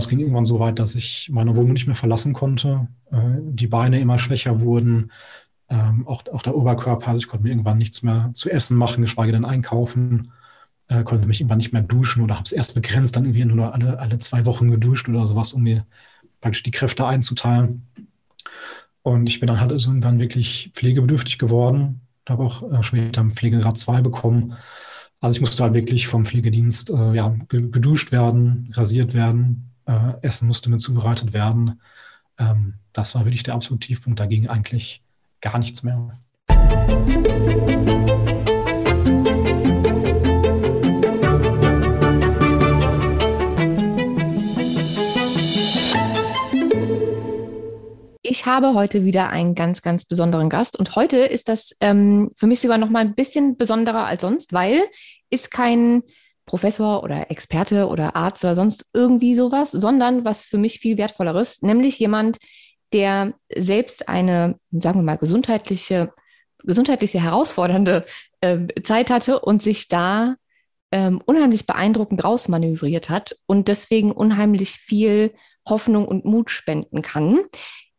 es ging irgendwann so weit, dass ich meine Wohnung nicht mehr verlassen konnte, äh, die Beine immer schwächer wurden, ähm, auch, auch der Oberkörper, also ich konnte mir irgendwann nichts mehr zu essen machen, geschweige denn einkaufen, äh, konnte mich irgendwann nicht mehr duschen oder habe es erst begrenzt, dann irgendwie nur alle, alle zwei Wochen geduscht oder sowas, um mir praktisch die Kräfte einzuteilen. Und ich bin dann halt irgendwann wirklich pflegebedürftig geworden, habe auch äh, später Pflegegrad 2 bekommen. Also ich musste halt wirklich vom Pflegedienst äh, ja, geduscht werden, rasiert werden, äh, Essen musste mir zubereitet werden. Ähm, das war wirklich der absolute Tiefpunkt. Dagegen eigentlich gar nichts mehr. Ich habe heute wieder einen ganz, ganz besonderen Gast und heute ist das ähm, für mich sogar noch mal ein bisschen besonderer als sonst, weil ist kein Professor oder Experte oder Arzt oder sonst irgendwie sowas, sondern was für mich viel wertvolleres, nämlich jemand, der selbst eine, sagen wir mal, gesundheitliche, gesundheitliche herausfordernde äh, Zeit hatte und sich da ähm, unheimlich beeindruckend rausmanövriert hat und deswegen unheimlich viel Hoffnung und Mut spenden kann.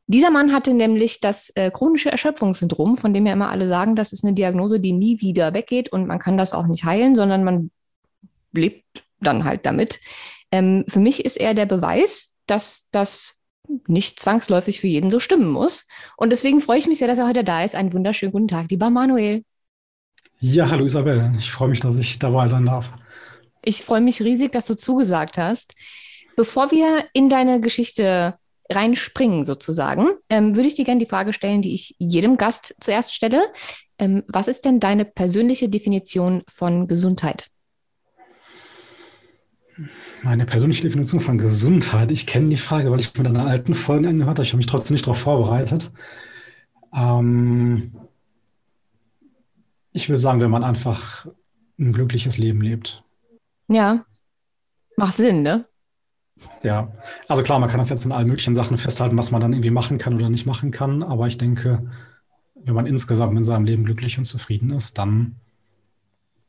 Dieser Mann hatte nämlich das äh, chronische Erschöpfungssyndrom, von dem ja immer alle sagen, das ist eine Diagnose, die nie wieder weggeht und man kann das auch nicht heilen, sondern man lebt dann halt damit. Ähm, für mich ist er der Beweis, dass das nicht zwangsläufig für jeden so stimmen muss. Und deswegen freue ich mich sehr, dass er heute da ist. Einen wunderschönen guten Tag, lieber Manuel. Ja, hallo Isabel. Ich freue mich, dass ich dabei sein darf. Ich freue mich riesig, dass du zugesagt hast. Bevor wir in deine Geschichte reinspringen sozusagen, ähm, würde ich dir gerne die Frage stellen, die ich jedem Gast zuerst stelle. Ähm, was ist denn deine persönliche Definition von Gesundheit? Meine persönliche Definition von Gesundheit. Ich kenne die Frage, weil ich mit einer alten Folge angehört habe. Ich habe mich trotzdem nicht darauf vorbereitet. Ähm, ich würde sagen, wenn man einfach ein glückliches Leben lebt. Ja, macht Sinn, ne? Ja, also klar, man kann das jetzt in allen möglichen Sachen festhalten, was man dann irgendwie machen kann oder nicht machen kann. Aber ich denke, wenn man insgesamt in seinem Leben glücklich und zufrieden ist, dann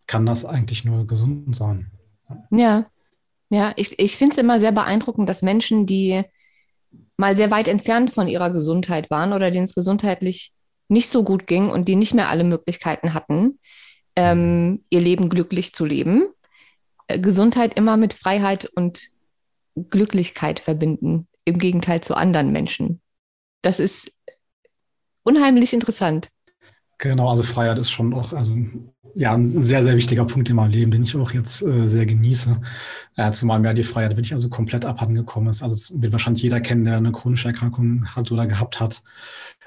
kann das eigentlich nur gesund sein. Ja, ja, ich, ich finde es immer sehr beeindruckend, dass Menschen, die mal sehr weit entfernt von ihrer Gesundheit waren oder denen es gesundheitlich nicht so gut ging und die nicht mehr alle Möglichkeiten hatten, ähm, ihr Leben glücklich zu leben, äh, Gesundheit immer mit Freiheit und Glücklichkeit verbinden, im Gegenteil zu anderen Menschen. Das ist unheimlich interessant. Genau, also Freiheit ist schon auch also, ja, ein sehr, sehr wichtiger Punkt in meinem Leben, den ich auch jetzt äh, sehr genieße. Äh, zumal mir die Freiheit wirklich also komplett abhanden gekommen ist. Also es wird wahrscheinlich jeder kennen, der eine chronische Erkrankung hat oder gehabt hat,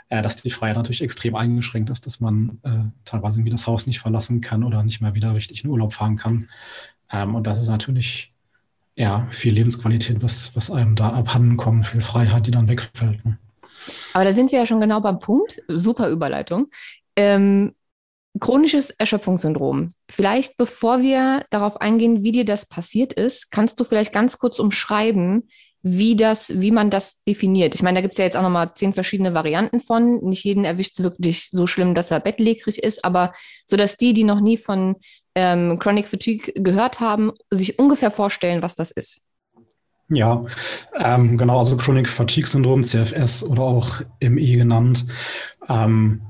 äh, dass die Freiheit natürlich extrem eingeschränkt ist, dass man äh, teilweise irgendwie das Haus nicht verlassen kann oder nicht mehr wieder richtig in Urlaub fahren kann. Ähm, und das ist natürlich ja, viel Lebensqualität, was, was einem da abhanden kommt, viel Freiheit, die dann wegfällt. Ne? Aber da sind wir ja schon genau beim Punkt. Super Überleitung. Ähm, chronisches Erschöpfungssyndrom. Vielleicht bevor wir darauf eingehen, wie dir das passiert ist, kannst du vielleicht ganz kurz umschreiben, wie das, wie man das definiert. Ich meine, da gibt es ja jetzt auch nochmal zehn verschiedene Varianten von. Nicht jeden erwischt es wirklich so schlimm, dass er bettlägerig ist, aber so dass die, die noch nie von ähm, Chronic Fatigue gehört haben, sich ungefähr vorstellen, was das ist. Ja, ähm, genau, also Chronic Fatigue Syndrom, CFS oder auch ME genannt, ähm,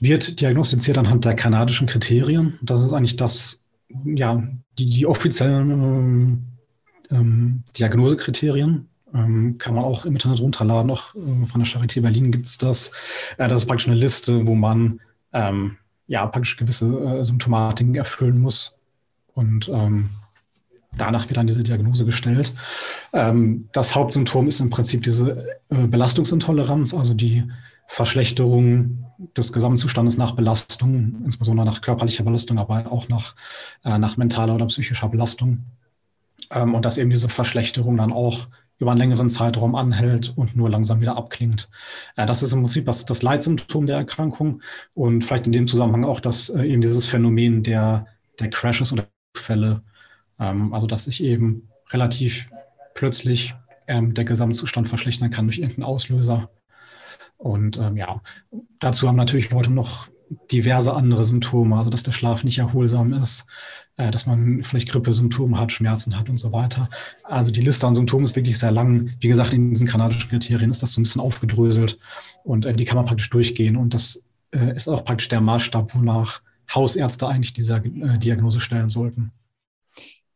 wird diagnostiziert anhand der kanadischen Kriterien. Das ist eigentlich das, ja, die, die offiziellen ähm, ähm Diagnosekriterien. Ähm, kann man auch im Internet runterladen, auch äh, von der Charité Berlin gibt es das. Äh, das ist praktisch eine Liste, wo man ähm, ja praktisch gewisse äh, Symptomatiken erfüllen muss. Und ähm, danach wird dann diese Diagnose gestellt. Ähm, das Hauptsymptom ist im Prinzip diese äh, Belastungsintoleranz, also die Verschlechterung des Gesamtzustandes nach Belastung, insbesondere nach körperlicher Belastung, aber auch nach, äh, nach mentaler oder psychischer Belastung. Ähm, und dass eben diese Verschlechterung dann auch über einen längeren Zeitraum anhält und nur langsam wieder abklingt. Äh, das ist im Prinzip das, das Leitsymptom der Erkrankung und vielleicht in dem Zusammenhang auch das äh, eben dieses Phänomen der, der Crashes oder Fälle, ähm, also dass sich eben relativ plötzlich ähm, der Gesamtzustand verschlechtern kann durch irgendeinen Auslöser. Und ähm, ja, dazu haben natürlich Leute noch diverse andere Symptome, also dass der Schlaf nicht erholsam ist, äh, dass man vielleicht Grippesymptome hat, Schmerzen hat und so weiter. Also die Liste an Symptomen ist wirklich sehr lang. Wie gesagt, in diesen kanadischen Kriterien ist das so ein bisschen aufgedröselt und äh, die kann man praktisch durchgehen. Und das äh, ist auch praktisch der Maßstab, wonach Hausärzte eigentlich diese äh, Diagnose stellen sollten.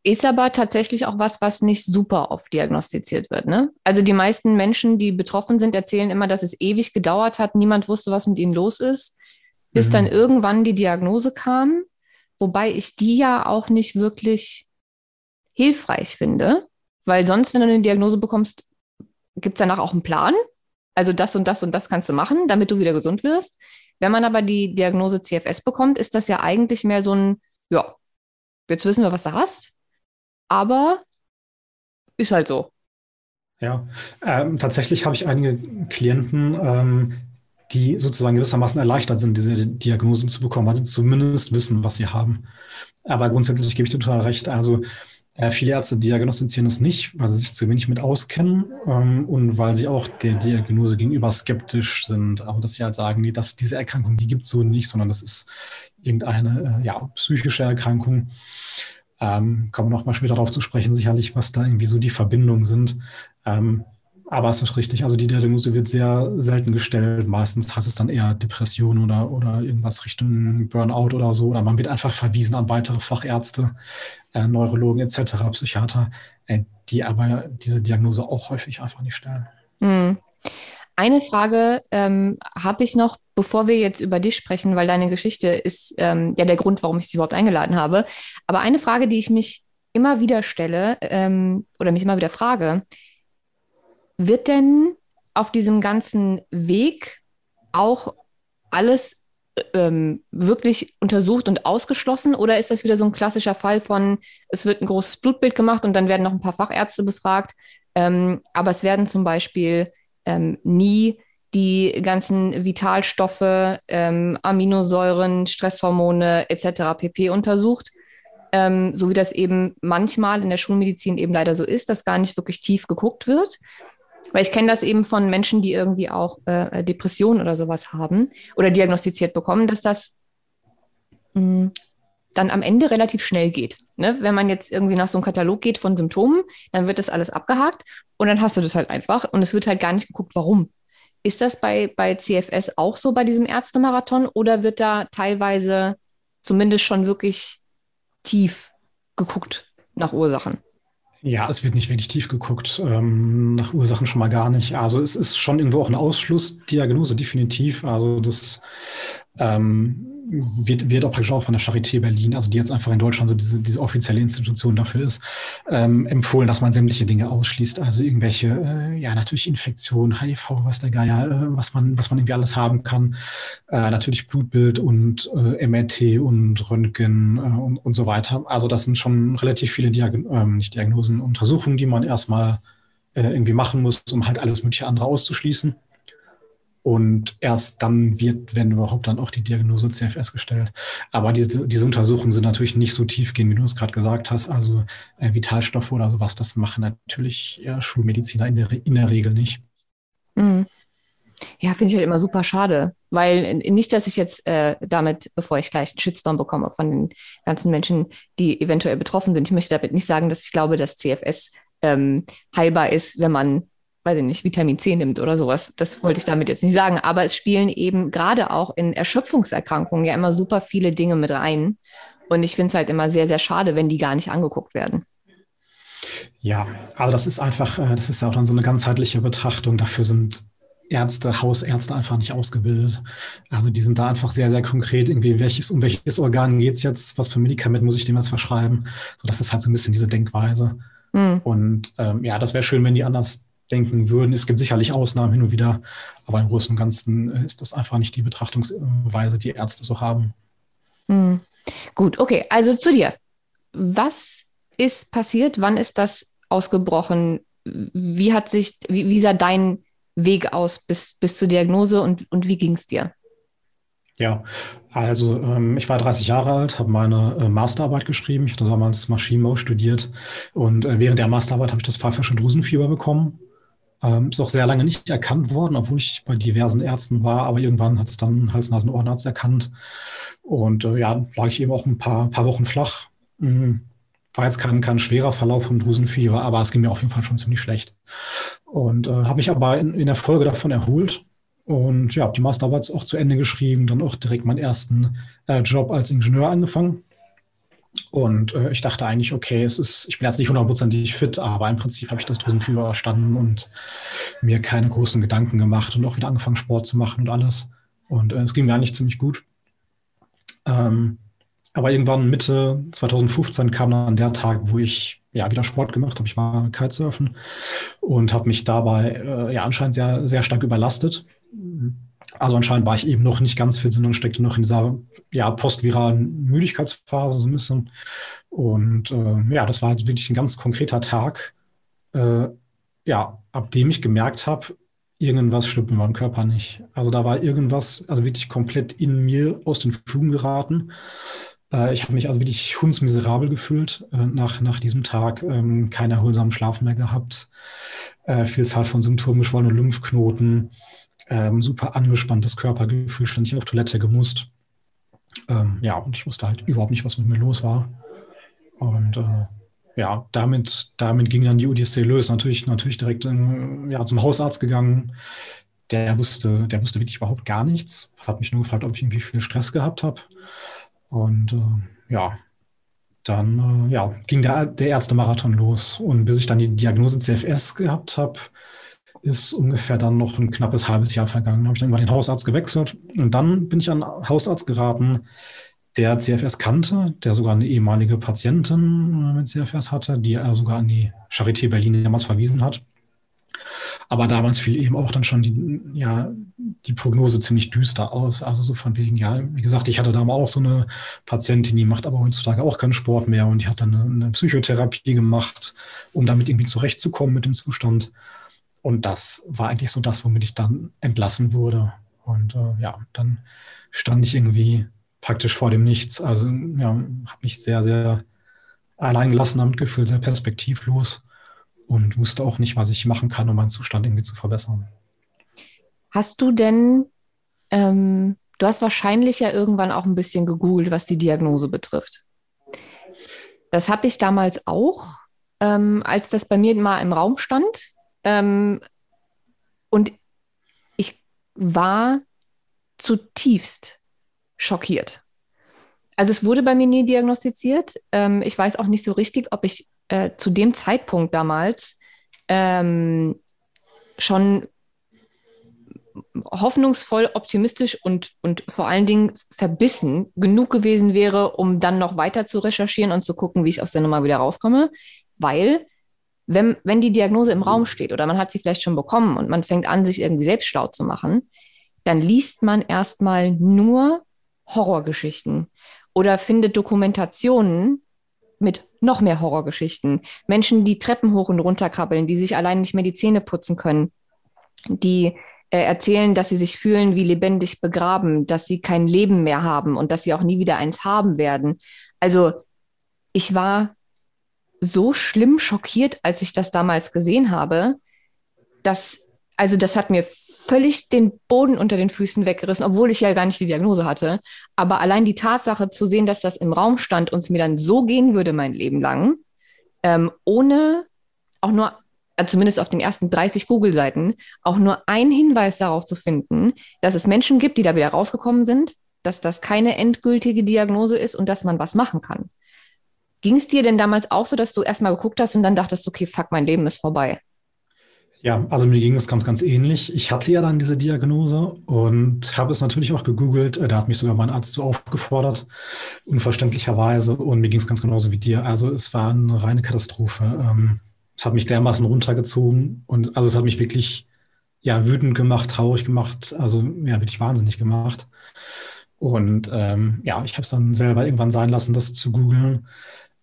Ist aber tatsächlich auch was, was nicht super oft diagnostiziert wird. Ne? Also die meisten Menschen, die betroffen sind, erzählen immer, dass es ewig gedauert hat. Niemand wusste, was mit ihnen los ist, bis mhm. dann irgendwann die Diagnose kam. Wobei ich die ja auch nicht wirklich hilfreich finde, weil sonst, wenn du eine Diagnose bekommst, gibt es danach auch einen Plan. Also das und das und das kannst du machen, damit du wieder gesund wirst. Wenn man aber die Diagnose CFS bekommt, ist das ja eigentlich mehr so ein, ja, jetzt wissen wir, was du hast aber ist halt so. Ja, ähm, tatsächlich habe ich einige Klienten, ähm, die sozusagen gewissermaßen erleichtert sind, diese Diagnosen zu bekommen, weil sie zumindest wissen, was sie haben. Aber grundsätzlich gebe ich dir total recht. Also äh, viele Ärzte diagnostizieren es nicht, weil sie sich zu wenig mit auskennen ähm, und weil sie auch der Diagnose gegenüber skeptisch sind. Also dass sie halt sagen, nee, dass diese Erkrankung, die gibt es so nicht, sondern das ist irgendeine äh, ja, psychische Erkrankung. Ähm, kommen wir noch mal später darauf zu sprechen, sicherlich, was da irgendwie so die Verbindungen sind. Ähm, aber es ist richtig, also die Diagnose wird sehr selten gestellt. Meistens heißt es dann eher Depression oder, oder irgendwas Richtung Burnout oder so. Oder man wird einfach verwiesen an weitere Fachärzte, äh, Neurologen etc., Psychiater, äh, die aber diese Diagnose auch häufig einfach nicht stellen. Mhm. Eine Frage ähm, habe ich noch, bevor wir jetzt über dich sprechen, weil deine Geschichte ist ähm, ja der Grund, warum ich dich überhaupt eingeladen habe. Aber eine Frage, die ich mich immer wieder stelle ähm, oder mich immer wieder frage, wird denn auf diesem ganzen Weg auch alles ähm, wirklich untersucht und ausgeschlossen? Oder ist das wieder so ein klassischer Fall von, es wird ein großes Blutbild gemacht und dann werden noch ein paar Fachärzte befragt, ähm, aber es werden zum Beispiel ähm, nie die ganzen Vitalstoffe, ähm, Aminosäuren, Stresshormone etc. pp. untersucht. Ähm, so wie das eben manchmal in der Schulmedizin eben leider so ist, dass gar nicht wirklich tief geguckt wird. Weil ich kenne das eben von Menschen, die irgendwie auch äh, Depressionen oder sowas haben oder diagnostiziert bekommen, dass das mh, hm, dann am Ende relativ schnell geht. Ne? Wenn man jetzt irgendwie nach so einem Katalog geht von Symptomen, dann wird das alles abgehakt und dann hast du das halt einfach und es wird halt gar nicht geguckt, warum. Ist das bei, bei CFS auch so bei diesem Ärztemarathon oder wird da teilweise zumindest schon wirklich tief geguckt nach Ursachen? Ja, es wird nicht wirklich tief geguckt, ähm, nach Ursachen schon mal gar nicht. Also es ist schon irgendwo auch eine Ausschlussdiagnose, definitiv. Also das ähm, wird, wird auch praktisch auch von der Charité Berlin, also die jetzt einfach in Deutschland so diese, diese offizielle Institution dafür ist, ähm, empfohlen, dass man sämtliche Dinge ausschließt. Also irgendwelche, äh, ja, natürlich Infektionen, HIV, was der Geier, äh, was man, was man irgendwie alles haben kann. Äh, natürlich Blutbild und äh, MRT und Röntgen äh, und, und so weiter. Also das sind schon relativ viele Diag ähm, nicht Diagnosen, Untersuchungen, die man erstmal äh, irgendwie machen muss, um halt alles mögliche andere auszuschließen. Und erst dann wird, wenn überhaupt, dann auch die Diagnose CFS gestellt. Aber diese, diese Untersuchungen sind natürlich nicht so tiefgehend, wie du es gerade gesagt hast. Also äh, Vitalstoffe oder sowas, das machen natürlich ja, Schulmediziner in der, in der Regel nicht. Mhm. Ja, finde ich halt immer super schade, weil nicht, dass ich jetzt äh, damit, bevor ich gleich einen Shitstorm bekomme von den ganzen Menschen, die eventuell betroffen sind, ich möchte damit nicht sagen, dass ich glaube, dass CFS ähm, heilbar ist, wenn man weiß ich nicht, Vitamin C nimmt oder sowas. Das wollte ich damit jetzt nicht sagen. Aber es spielen eben gerade auch in Erschöpfungserkrankungen ja immer super viele Dinge mit rein. Und ich finde es halt immer sehr, sehr schade, wenn die gar nicht angeguckt werden. Ja, aber das ist einfach, äh, das ist ja auch dann so eine ganzheitliche Betrachtung. Dafür sind Ärzte, Hausärzte einfach nicht ausgebildet. Also die sind da einfach sehr, sehr konkret, irgendwie, welches, um welches Organ geht es jetzt, was für ein Medikament muss ich dem jetzt verschreiben. So, das ist halt so ein bisschen diese Denkweise. Mhm. Und ähm, ja, das wäre schön, wenn die anders denken würden. Es gibt sicherlich Ausnahmen hin und wieder, aber im Großen und Ganzen äh, ist das einfach nicht die Betrachtungsweise, die Ärzte so haben. Hm. Gut, okay, also zu dir. Was ist passiert? Wann ist das ausgebrochen? Wie hat sich, wie, wie sah dein Weg aus bis, bis zur Diagnose und, und wie ging es dir? Ja, also ähm, ich war 30 Jahre alt, habe meine äh, Masterarbeit geschrieben. Ich hatte damals Maschinenbau studiert und äh, während der Masterarbeit habe ich das pfeifische Drüsenfieber bekommen ähm, ist auch sehr lange nicht erkannt worden, obwohl ich bei diversen Ärzten war, aber irgendwann hat es dann Hals-Nasen-Ohrenarzt erkannt. Und äh, ja, lag ich eben auch ein paar, paar Wochen flach. Mhm. War jetzt kein, kein schwerer Verlauf vom Drüsenfieber, aber es ging mir auf jeden Fall schon ziemlich schlecht. Und äh, habe mich aber in, in der Folge davon erholt und ja, habe die Masterarbeit auch zu Ende geschrieben, dann auch direkt meinen ersten äh, Job als Ingenieur angefangen. Und äh, ich dachte eigentlich, okay, es ist, ich bin jetzt nicht hundertprozentig fit, aber im Prinzip habe ich das Drüsenfieber überstanden und mir keine großen Gedanken gemacht und auch wieder angefangen, Sport zu machen und alles. Und äh, es ging mir eigentlich ziemlich gut. Ähm, aber irgendwann Mitte 2015 kam dann der Tag, wo ich ja wieder Sport gemacht habe. Ich war Kitesurfen und habe mich dabei äh, ja anscheinend sehr, sehr stark überlastet. Also anscheinend war ich eben noch nicht ganz fit, sondern steckte noch in dieser ja, postviralen Müdigkeitsphase so ein bisschen. Und äh, ja, das war halt wirklich ein ganz konkreter Tag, äh, ja, ab dem ich gemerkt habe, irgendwas stimmt mit meinem Körper nicht. Also da war irgendwas, also wirklich komplett in mir aus den Fugen geraten. Äh, ich habe mich also wirklich hundsmiserabel gefühlt äh, nach, nach diesem Tag. Ähm, keinen erholsamen Schlaf mehr gehabt. Äh, Vielzahl von Symptomen, geschwollene Lymphknoten, ähm, super angespanntes Körpergefühl, ständig auf Toilette gemusst. Ähm, ja, und ich wusste halt überhaupt nicht, was mit mir los war. Und äh, ja, damit, damit ging dann die Odyssee los. Natürlich, natürlich direkt in, ja, zum Hausarzt gegangen. Der wusste, der wusste wirklich überhaupt gar nichts. Hat mich nur gefragt, ob ich irgendwie viel Stress gehabt habe. Und äh, ja, dann äh, ja, ging der, der Ärztemarathon los. Und bis ich dann die Diagnose CFS gehabt habe, ist ungefähr dann noch ein knappes halbes Jahr vergangen. Da habe ich dann mal den Hausarzt gewechselt. Und dann bin ich an einen Hausarzt geraten, der CFS kannte, der sogar eine ehemalige Patientin mit CFS hatte, die er sogar an die Charité Berlin damals verwiesen hat. Aber damals fiel eben auch dann schon die, ja, die Prognose ziemlich düster aus. Also so von wegen, ja, wie gesagt, ich hatte damals auch so eine Patientin, die macht aber heutzutage auch keinen Sport mehr und die hat dann eine, eine Psychotherapie gemacht, um damit irgendwie zurechtzukommen mit dem Zustand. Und das war eigentlich so das, womit ich dann entlassen wurde. Und äh, ja, dann stand ich irgendwie praktisch vor dem Nichts. Also ja, habe mich sehr, sehr alleingelassen damit gefühlt, sehr perspektivlos und wusste auch nicht, was ich machen kann, um meinen Zustand irgendwie zu verbessern. Hast du denn, ähm, du hast wahrscheinlich ja irgendwann auch ein bisschen gegoogelt, was die Diagnose betrifft. Das habe ich damals auch, ähm, als das bei mir mal im Raum stand. Ähm, und ich war zutiefst schockiert. Also es wurde bei mir nie diagnostiziert. Ähm, ich weiß auch nicht so richtig, ob ich äh, zu dem Zeitpunkt damals ähm, schon hoffnungsvoll, optimistisch und, und vor allen Dingen verbissen genug gewesen wäre, um dann noch weiter zu recherchieren und zu gucken, wie ich aus der Nummer wieder rauskomme. Weil, wenn, wenn die Diagnose im Raum steht oder man hat sie vielleicht schon bekommen und man fängt an, sich irgendwie selbst schlau zu machen, dann liest man erstmal nur Horrorgeschichten oder findet Dokumentationen mit noch mehr Horrorgeschichten. Menschen, die Treppen hoch und runter krabbeln, die sich allein nicht mehr die Zähne putzen können, die äh, erzählen, dass sie sich fühlen wie lebendig begraben, dass sie kein Leben mehr haben und dass sie auch nie wieder eins haben werden. Also ich war so schlimm schockiert, als ich das damals gesehen habe, dass also das hat mir völlig den Boden unter den Füßen weggerissen, obwohl ich ja gar nicht die Diagnose hatte. Aber allein die Tatsache zu sehen, dass das im Raum stand und es mir dann so gehen würde mein Leben lang, ähm, ohne auch nur, also zumindest auf den ersten 30 Google-Seiten, auch nur ein Hinweis darauf zu finden, dass es Menschen gibt, die da wieder rausgekommen sind, dass das keine endgültige Diagnose ist und dass man was machen kann. Ging es dir denn damals auch so, dass du erstmal geguckt hast und dann dachtest, okay, fuck, mein Leben ist vorbei? Ja, also mir ging es ganz, ganz ähnlich. Ich hatte ja dann diese Diagnose und habe es natürlich auch gegoogelt. Da hat mich sogar mein Arzt so aufgefordert, unverständlicherweise. Und mir ging es ganz genauso wie dir. Also es war eine reine Katastrophe. Ähm, es hat mich dermaßen runtergezogen und also es hat mich wirklich ja wütend gemacht, traurig gemacht, also ja wirklich wahnsinnig gemacht. Und ähm, ja, ich habe es dann selber irgendwann sein lassen, das zu googeln.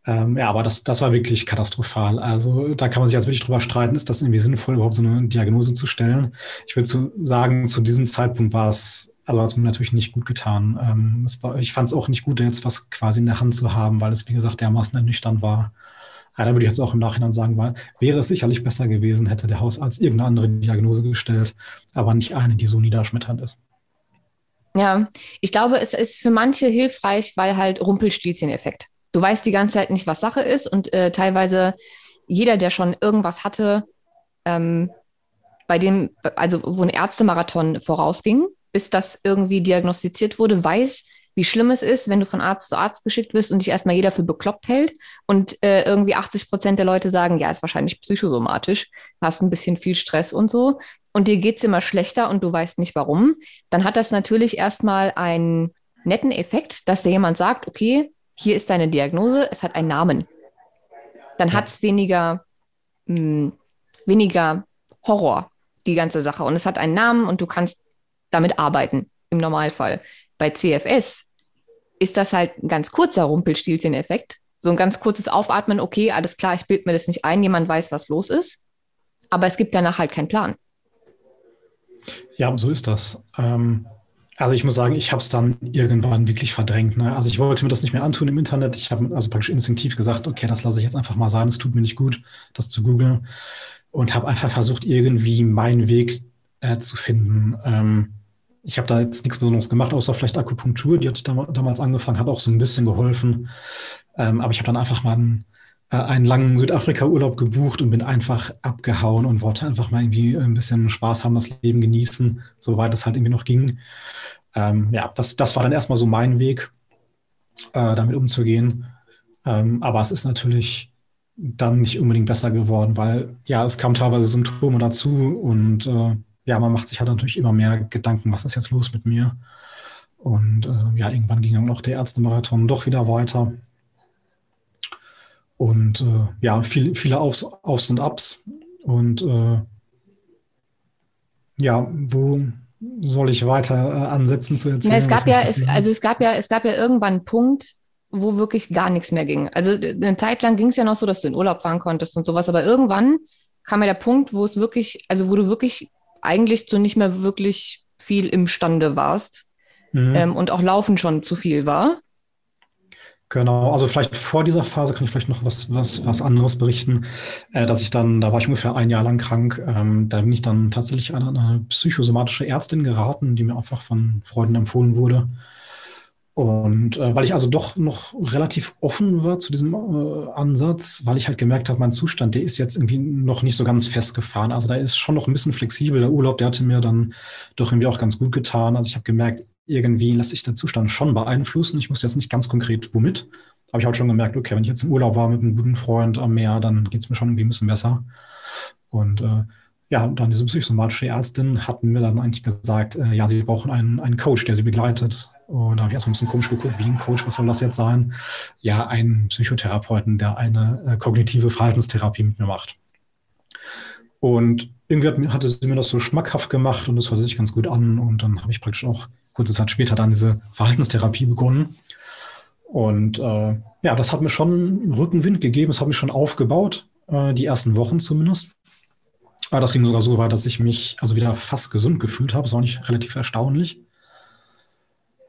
Ähm, ja, aber das, das war wirklich katastrophal. Also da kann man sich jetzt wirklich drüber streiten, ist das irgendwie sinnvoll, überhaupt so eine Diagnose zu stellen. Ich würde zu sagen, zu diesem Zeitpunkt war es, also hat es mir natürlich nicht gut getan. Ähm, war, ich fand es auch nicht gut, jetzt was quasi in der Hand zu haben, weil es, wie gesagt, dermaßen ernüchternd war. Ja, da würde ich jetzt auch im Nachhinein sagen, weil, wäre es sicherlich besser gewesen, hätte der Hausarzt irgendeine andere Diagnose gestellt, aber nicht eine, die so niederschmetternd ist. Ja, ich glaube, es ist für manche hilfreich, weil halt Rumpelstilzchen-Effekt. Du weißt die ganze Zeit nicht, was Sache ist und äh, teilweise jeder, der schon irgendwas hatte, ähm, bei dem, also wo ein Ärztemarathon vorausging, bis das irgendwie diagnostiziert wurde, weiß, wie schlimm es ist, wenn du von Arzt zu Arzt geschickt wirst und dich erstmal jeder für bekloppt hält und äh, irgendwie 80 Prozent der Leute sagen, ja, ist wahrscheinlich psychosomatisch, hast ein bisschen viel Stress und so und dir geht es immer schlechter und du weißt nicht warum, dann hat das natürlich erstmal einen netten Effekt, dass dir jemand sagt, okay, hier ist deine Diagnose, es hat einen Namen. Dann ja. hat es weniger, mh, hm, weniger Horror, die ganze Sache. Und es hat einen Namen und du kannst damit arbeiten, im Normalfall. Bei CFS ist das halt ein ganz kurzer Rumpelstilzchen-Effekt. So ein ganz kurzes Aufatmen, okay, alles klar, ich bilde mir das nicht ein, jemand weiß, was los ist. Aber es gibt danach halt keinen Plan. Ja, so ist das. Ähm, also ich muss sagen, ich habe es dann irgendwann wirklich verdrängt. Ne? Also ich wollte mir das nicht mehr antun im Internet. Ich habe also praktisch instinktiv gesagt, okay, das lasse ich jetzt einfach mal sein. Es tut mir nicht gut, das zu googeln. Und habe einfach versucht, irgendwie meinen Weg äh, zu finden. Ähm, ich habe da jetzt nichts Besonderes gemacht, außer vielleicht Akupunktur. Die dam damals angefangen, hat auch so ein bisschen geholfen. Ähm, aber ich habe dann einfach mal einen, einen langen Südafrika-Urlaub gebucht und bin einfach abgehauen und wollte einfach mal irgendwie ein bisschen Spaß haben, das Leben genießen, soweit es halt irgendwie noch ging. Ähm, ja, das, das war dann erstmal so mein Weg, äh, damit umzugehen. Ähm, aber es ist natürlich dann nicht unbedingt besser geworden, weil ja, es kamen teilweise Symptome dazu und äh, ja, man macht sich halt natürlich immer mehr Gedanken, was ist jetzt los mit mir? Und äh, ja, irgendwann ging dann auch der Ärztemarathon doch wieder weiter. Und äh, ja, viel, viele Aufs, Aufs und Abs. Und äh, ja, wo soll ich weiter äh, ansetzen zu erzählen? Ja, es gab ja, es, also es gab ja, es gab ja irgendwann einen Punkt, wo wirklich gar nichts mehr ging. Also eine Zeit lang ging es ja noch so, dass du in Urlaub fahren konntest und sowas, aber irgendwann kam ja der Punkt, wo es wirklich, also wo du wirklich eigentlich zu nicht mehr wirklich viel imstande warst mhm. ähm, und auch Laufen schon zu viel war. Genau, also vielleicht vor dieser Phase kann ich vielleicht noch was, was, was anderes berichten, äh, dass ich dann, da war ich ungefähr ein Jahr lang krank, ähm, da bin ich dann tatsächlich an eine psychosomatische Ärztin geraten, die mir einfach von Freunden empfohlen wurde. Und äh, weil ich also doch noch relativ offen war zu diesem äh, Ansatz, weil ich halt gemerkt habe, mein Zustand, der ist jetzt irgendwie noch nicht so ganz festgefahren. Also da ist schon noch ein bisschen flexibel. Der Urlaub, der hatte mir dann doch irgendwie auch ganz gut getan. Also ich habe gemerkt, irgendwie lässt sich der Zustand schon beeinflussen. Ich wusste jetzt nicht ganz konkret, womit. Aber ich habe schon gemerkt, okay, wenn ich jetzt im Urlaub war mit einem guten Freund am Meer, dann geht es mir schon irgendwie ein bisschen besser. Und äh, ja, dann diese psychosomatische Ärztin hat mir dann eigentlich gesagt, äh, ja, sie brauchen einen, einen Coach, der sie begleitet. Und da habe ich erstmal ein bisschen komisch geguckt, wie ein Coach, was soll das jetzt sein? Ja, ein Psychotherapeuten, der eine äh, kognitive Verhaltenstherapie mit mir macht. Und irgendwie hat, hatte sie mir das so schmackhaft gemacht und das hörte sich ganz gut an. Und dann habe ich praktisch auch kurze Zeit später dann diese Verhaltenstherapie begonnen. Und äh, ja, das hat mir schon Rückenwind gegeben, es hat mich schon aufgebaut, äh, die ersten Wochen zumindest. Aber das ging sogar so weit, dass ich mich also wieder fast gesund gefühlt habe. Das war nicht relativ erstaunlich.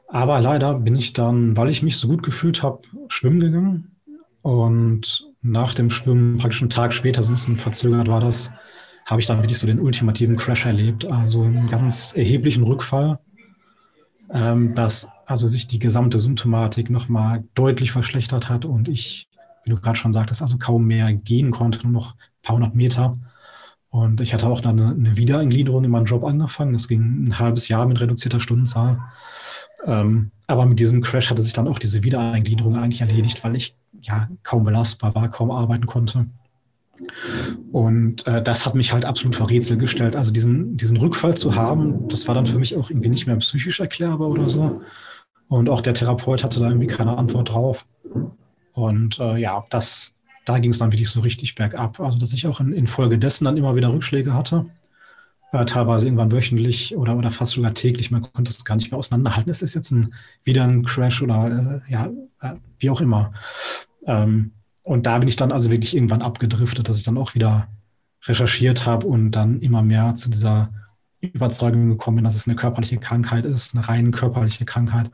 Aber leider bin ich dann, weil ich mich so gut gefühlt habe, schwimmen gegangen. Und nach dem Schwimmen, praktisch einen Tag später, so ein bisschen verzögert war das, habe ich dann wirklich so den ultimativen Crash erlebt. Also einen ganz erheblichen Rückfall, dass also sich die gesamte Symptomatik nochmal deutlich verschlechtert hat und ich, wie du gerade schon sagtest, also kaum mehr gehen konnte, nur noch ein paar hundert Meter. Und ich hatte auch dann eine, eine Wiedereingliederung in meinen Job angefangen. Das ging ein halbes Jahr mit reduzierter Stundenzahl. Ähm, aber mit diesem Crash hatte sich dann auch diese Wiedereingliederung eigentlich erledigt, weil ich ja kaum belastbar war, kaum arbeiten konnte. Und äh, das hat mich halt absolut vor Rätsel gestellt. Also diesen, diesen Rückfall zu haben, das war dann für mich auch irgendwie nicht mehr psychisch erklärbar oder so. Und auch der Therapeut hatte da irgendwie keine Antwort drauf. Und äh, ja, das, da ging es dann wirklich so richtig bergab. Also dass ich auch in, infolgedessen dann immer wieder Rückschläge hatte äh, teilweise irgendwann wöchentlich oder, oder fast sogar täglich. Man konnte es gar nicht mehr auseinanderhalten. Es ist jetzt ein, wieder ein Crash oder äh, ja, äh, wie auch immer. Ähm, und da bin ich dann also wirklich irgendwann abgedriftet, dass ich dann auch wieder recherchiert habe und dann immer mehr zu dieser Überzeugung gekommen bin, dass es eine körperliche Krankheit ist, eine rein körperliche Krankheit.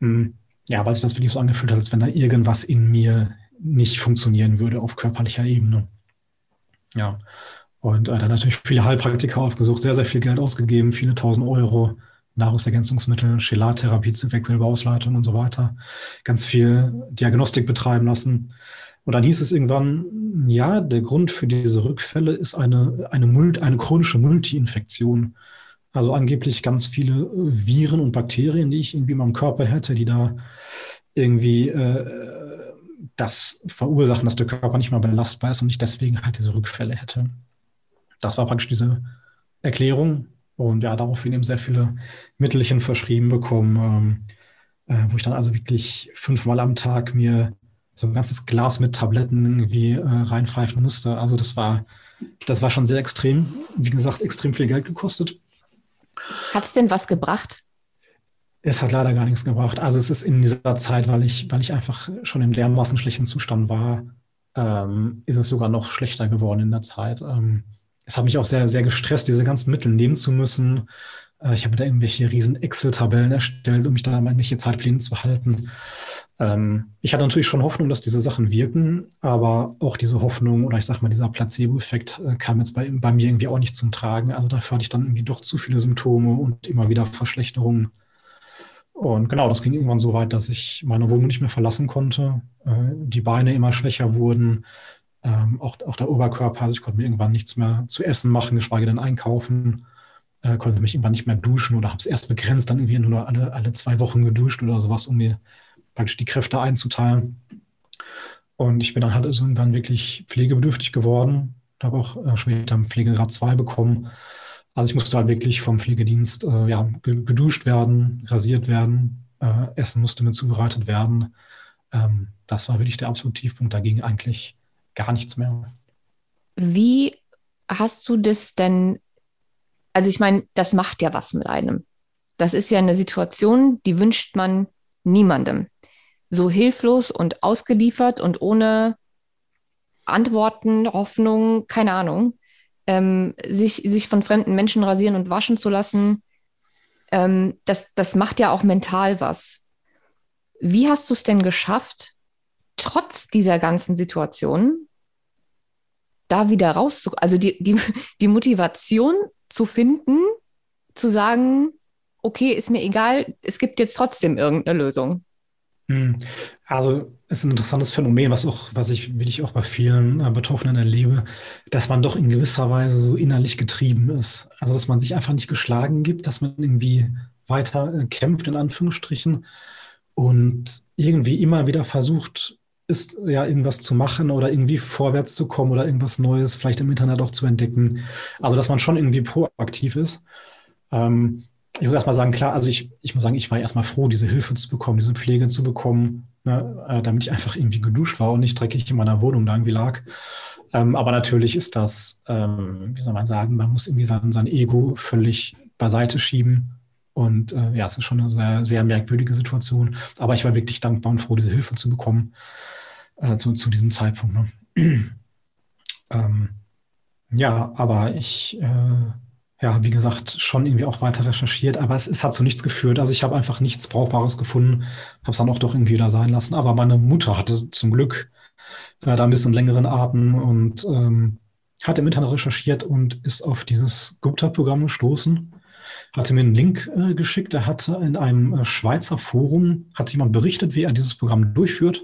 Hm, ja, weil sich das wirklich so angefühlt hat, als wenn da irgendwas in mir nicht funktionieren würde auf körperlicher Ebene. Ja, und äh, dann natürlich viele Heilpraktiker aufgesucht, sehr, sehr viel Geld ausgegeben, viele tausend Euro Nahrungsergänzungsmittel, Chelattherapie zu Wechselbauausleitung und so weiter, ganz viel Diagnostik betreiben lassen. Und dann hieß es irgendwann, ja, der Grund für diese Rückfälle ist eine, eine, eine chronische Multiinfektion. Also angeblich ganz viele Viren und Bakterien, die ich irgendwie in meinem Körper hätte, die da irgendwie äh, das verursachen, dass der Körper nicht mehr belastbar ist und ich deswegen halt diese Rückfälle hätte. Das war praktisch diese Erklärung. Und ja, daraufhin eben sehr viele Mittelchen verschrieben bekommen, ähm, äh, wo ich dann also wirklich fünfmal am Tag mir so ein ganzes Glas mit Tabletten irgendwie äh, reinpfeifen musste. Also das war, das war schon sehr extrem. Wie gesagt, extrem viel Geld gekostet. Hat es denn was gebracht? Es hat leider gar nichts gebracht. Also es ist in dieser Zeit, weil ich, weil ich einfach schon in dermaßen schlechten Zustand war, ähm, ist es sogar noch schlechter geworden in der Zeit. Ähm, es hat mich auch sehr, sehr gestresst, diese ganzen Mittel nehmen zu müssen. Äh, ich habe da irgendwelche riesen Excel-Tabellen erstellt, um mich da an irgendwelche Zeitpläne zu halten. Ähm, ich hatte natürlich schon Hoffnung, dass diese Sachen wirken, aber auch diese Hoffnung oder ich sag mal, dieser Placebo-Effekt äh, kam jetzt bei, bei mir irgendwie auch nicht zum Tragen. Also dafür hatte ich dann irgendwie doch zu viele Symptome und immer wieder Verschlechterungen. Und genau, das ging irgendwann so weit, dass ich meine Wohnung nicht mehr verlassen konnte, äh, die Beine immer schwächer wurden, ähm, auch, auch der Oberkörper, also ich konnte mir irgendwann nichts mehr zu essen machen, geschweige denn einkaufen, äh, konnte mich irgendwann nicht mehr duschen oder habe es erst begrenzt, dann irgendwie nur alle, alle zwei Wochen geduscht oder sowas, um mir praktisch die Kräfte einzuteilen. Und ich bin dann halt irgendwann wirklich pflegebedürftig geworden, habe auch äh, später Pflegegrad 2 bekommen. Also ich musste halt wirklich vom Pflegedienst äh, ja, geduscht werden, rasiert werden, äh, Essen musste mir zubereitet werden. Ähm, das war wirklich der absolute Tiefpunkt. Dagegen eigentlich gar nichts mehr. Wie hast du das denn? Also ich meine, das macht ja was mit einem. Das ist ja eine Situation, die wünscht man niemandem. So hilflos und ausgeliefert und ohne Antworten, Hoffnung, keine Ahnung, ähm, sich, sich von fremden Menschen rasieren und waschen zu lassen, ähm, das, das macht ja auch mental was. Wie hast du es denn geschafft, trotz dieser ganzen Situation da wieder rauszukommen, also die, die, die Motivation zu finden, zu sagen, okay, ist mir egal, es gibt jetzt trotzdem irgendeine Lösung. Hm. Also es ist ein interessantes Phänomen, was auch, was ich wirklich auch bei vielen äh, Betroffenen erlebe, dass man doch in gewisser Weise so innerlich getrieben ist. Also dass man sich einfach nicht geschlagen gibt, dass man irgendwie weiter äh, kämpft, in Anführungsstrichen, und irgendwie immer wieder versucht, ist, ja, irgendwas zu machen oder irgendwie vorwärts zu kommen oder irgendwas Neues vielleicht im Internet auch zu entdecken. Also, dass man schon irgendwie proaktiv ist. Ähm, ich muss erstmal sagen, klar, also ich, ich muss sagen, ich war erstmal froh, diese Hilfe zu bekommen, diese Pflege zu bekommen, ne, äh, damit ich einfach irgendwie geduscht war und nicht dreckig in meiner Wohnung da irgendwie lag. Ähm, aber natürlich ist das, ähm, wie soll man sagen, man muss irgendwie sein, sein Ego völlig beiseite schieben. Und äh, ja, es ist schon eine sehr, sehr merkwürdige Situation. Aber ich war wirklich dankbar und froh, diese Hilfe zu bekommen äh, zu, zu diesem Zeitpunkt. Ne? ähm, ja, aber ich, äh, ja, wie gesagt, schon irgendwie auch weiter recherchiert, aber es, es hat zu nichts geführt. Also ich habe einfach nichts Brauchbares gefunden, habe es dann auch doch irgendwie wieder sein lassen. Aber meine Mutter hatte zum Glück äh, da ein bisschen längeren Atem und ähm, hat im Internet recherchiert und ist auf dieses Gupta-Programm gestoßen. Hatte mir einen Link äh, geschickt. Er hatte in einem äh, Schweizer Forum, hat jemand berichtet, wie er dieses Programm durchführt.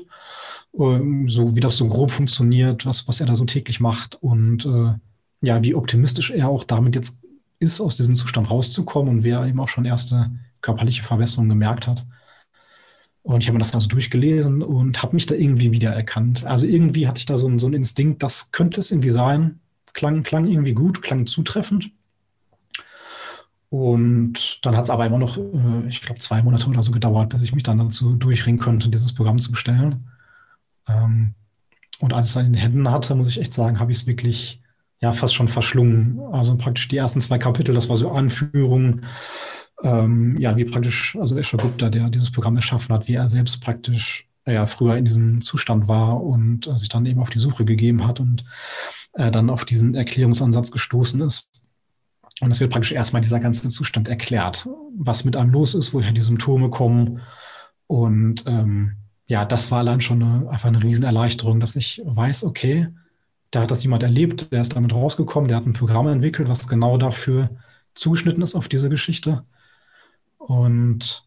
Ähm, so wie das so grob funktioniert, was, was er da so täglich macht und äh, ja, wie optimistisch er auch damit jetzt ist, aus diesem Zustand rauszukommen und wer eben auch schon erste körperliche Verbesserungen gemerkt hat. Und ich habe mir das also durchgelesen und habe mich da irgendwie wiedererkannt. Also irgendwie hatte ich da so einen, so Instinkt, das könnte es irgendwie sein. Klang, klang irgendwie gut, klang zutreffend. Und dann hat es aber immer noch, äh, ich glaube, zwei Monate oder so gedauert, bis ich mich dann dazu durchringen konnte, dieses Programm zu bestellen. Ähm, und als ich es dann in den Händen hatte, muss ich echt sagen, habe ich es wirklich ja fast schon verschlungen. Also praktisch die ersten zwei Kapitel, das war so Anführung, ähm, ja, wie praktisch, also Escher Gupta, der dieses Programm erschaffen hat, wie er selbst praktisch ja früher in diesem Zustand war und äh, sich dann eben auf die Suche gegeben hat und äh, dann auf diesen Erklärungsansatz gestoßen ist. Und es wird praktisch erstmal dieser ganze Zustand erklärt, was mit einem los ist, woher die Symptome kommen und ähm, ja, das war allein schon eine, einfach eine Riesenerleichterung, dass ich weiß, okay, da hat das jemand erlebt, der ist damit rausgekommen, der hat ein Programm entwickelt, was genau dafür zugeschnitten ist auf diese Geschichte. Und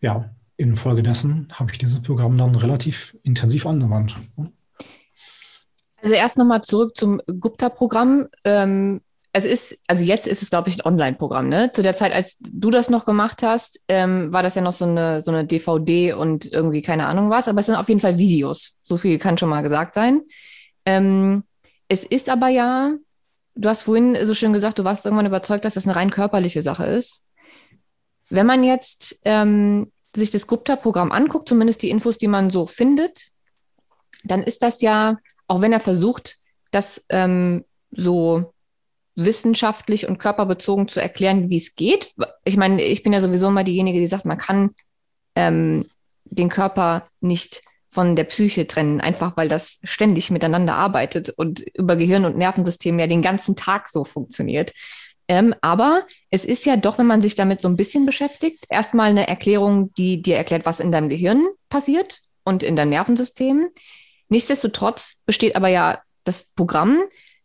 ja, infolgedessen habe ich dieses Programm dann relativ intensiv angewandt. Also erst nochmal zurück zum Gupta-Programm. Ähm, es ist, also jetzt ist es, glaube ich, ein Online-Programm, ne? Zu der Zeit, als du das noch gemacht hast, ähm, war das ja noch so eine, so eine DVD und irgendwie keine Ahnung was, aber es sind auf jeden Fall Videos. So viel kann schon mal gesagt sein. Ähm, es ist aber ja, du hast vorhin so schön gesagt, du warst irgendwann überzeugt, dass das eine rein körperliche Sache ist. Wenn man jetzt ähm, sich das Gupta-Programm anguckt, zumindest die Infos, die man so findet, dann ist das ja, auch wenn er versucht, das ähm, so wissenschaftlich und körperbezogen zu erklären, wie es geht. Ich meine, ich bin ja sowieso immer diejenige, die sagt, man kann ähm, den Körper nicht von der Psyche trennen, einfach weil das ständig miteinander arbeitet und über Gehirn und Nervensystem ja den ganzen Tag so funktioniert. Ähm, aber es ist ja doch, wenn man sich damit so ein bisschen beschäftigt, erstmal eine Erklärung, die dir erklärt, was in deinem Gehirn passiert und in deinem Nervensystem. Nichtsdestotrotz besteht aber ja das Programm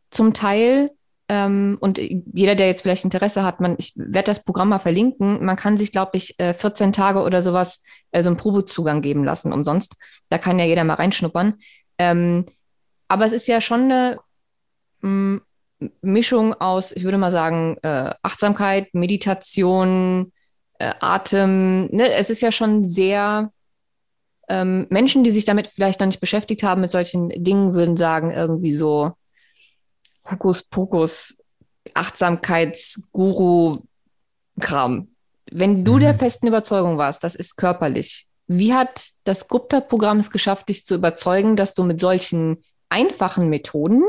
zum Teil ähm, und jeder, der jetzt vielleicht Interesse hat, man, ich werde das Programm mal verlinken. Man kann sich, glaube ich, 14 äh, Tage oder sowas äh, so einen Probezugang geben lassen, umsonst. Da kann ja jeder mal reinschnuppern. Ähm, aber es ist ja schon eine mm, Mischung aus, ich würde mal sagen, äh, Achtsamkeit, Meditation, äh, Atem. Ne? Es ist ja schon sehr, ähm, Menschen, die sich damit vielleicht noch nicht beschäftigt haben, mit solchen Dingen, würden sagen, irgendwie so Hokuspokus, Achtsamkeitsguru-Kram. Wenn du mhm. der festen Überzeugung warst, das ist körperlich, wie hat das Gupta-Programm es geschafft, dich zu überzeugen, dass du mit solchen einfachen Methoden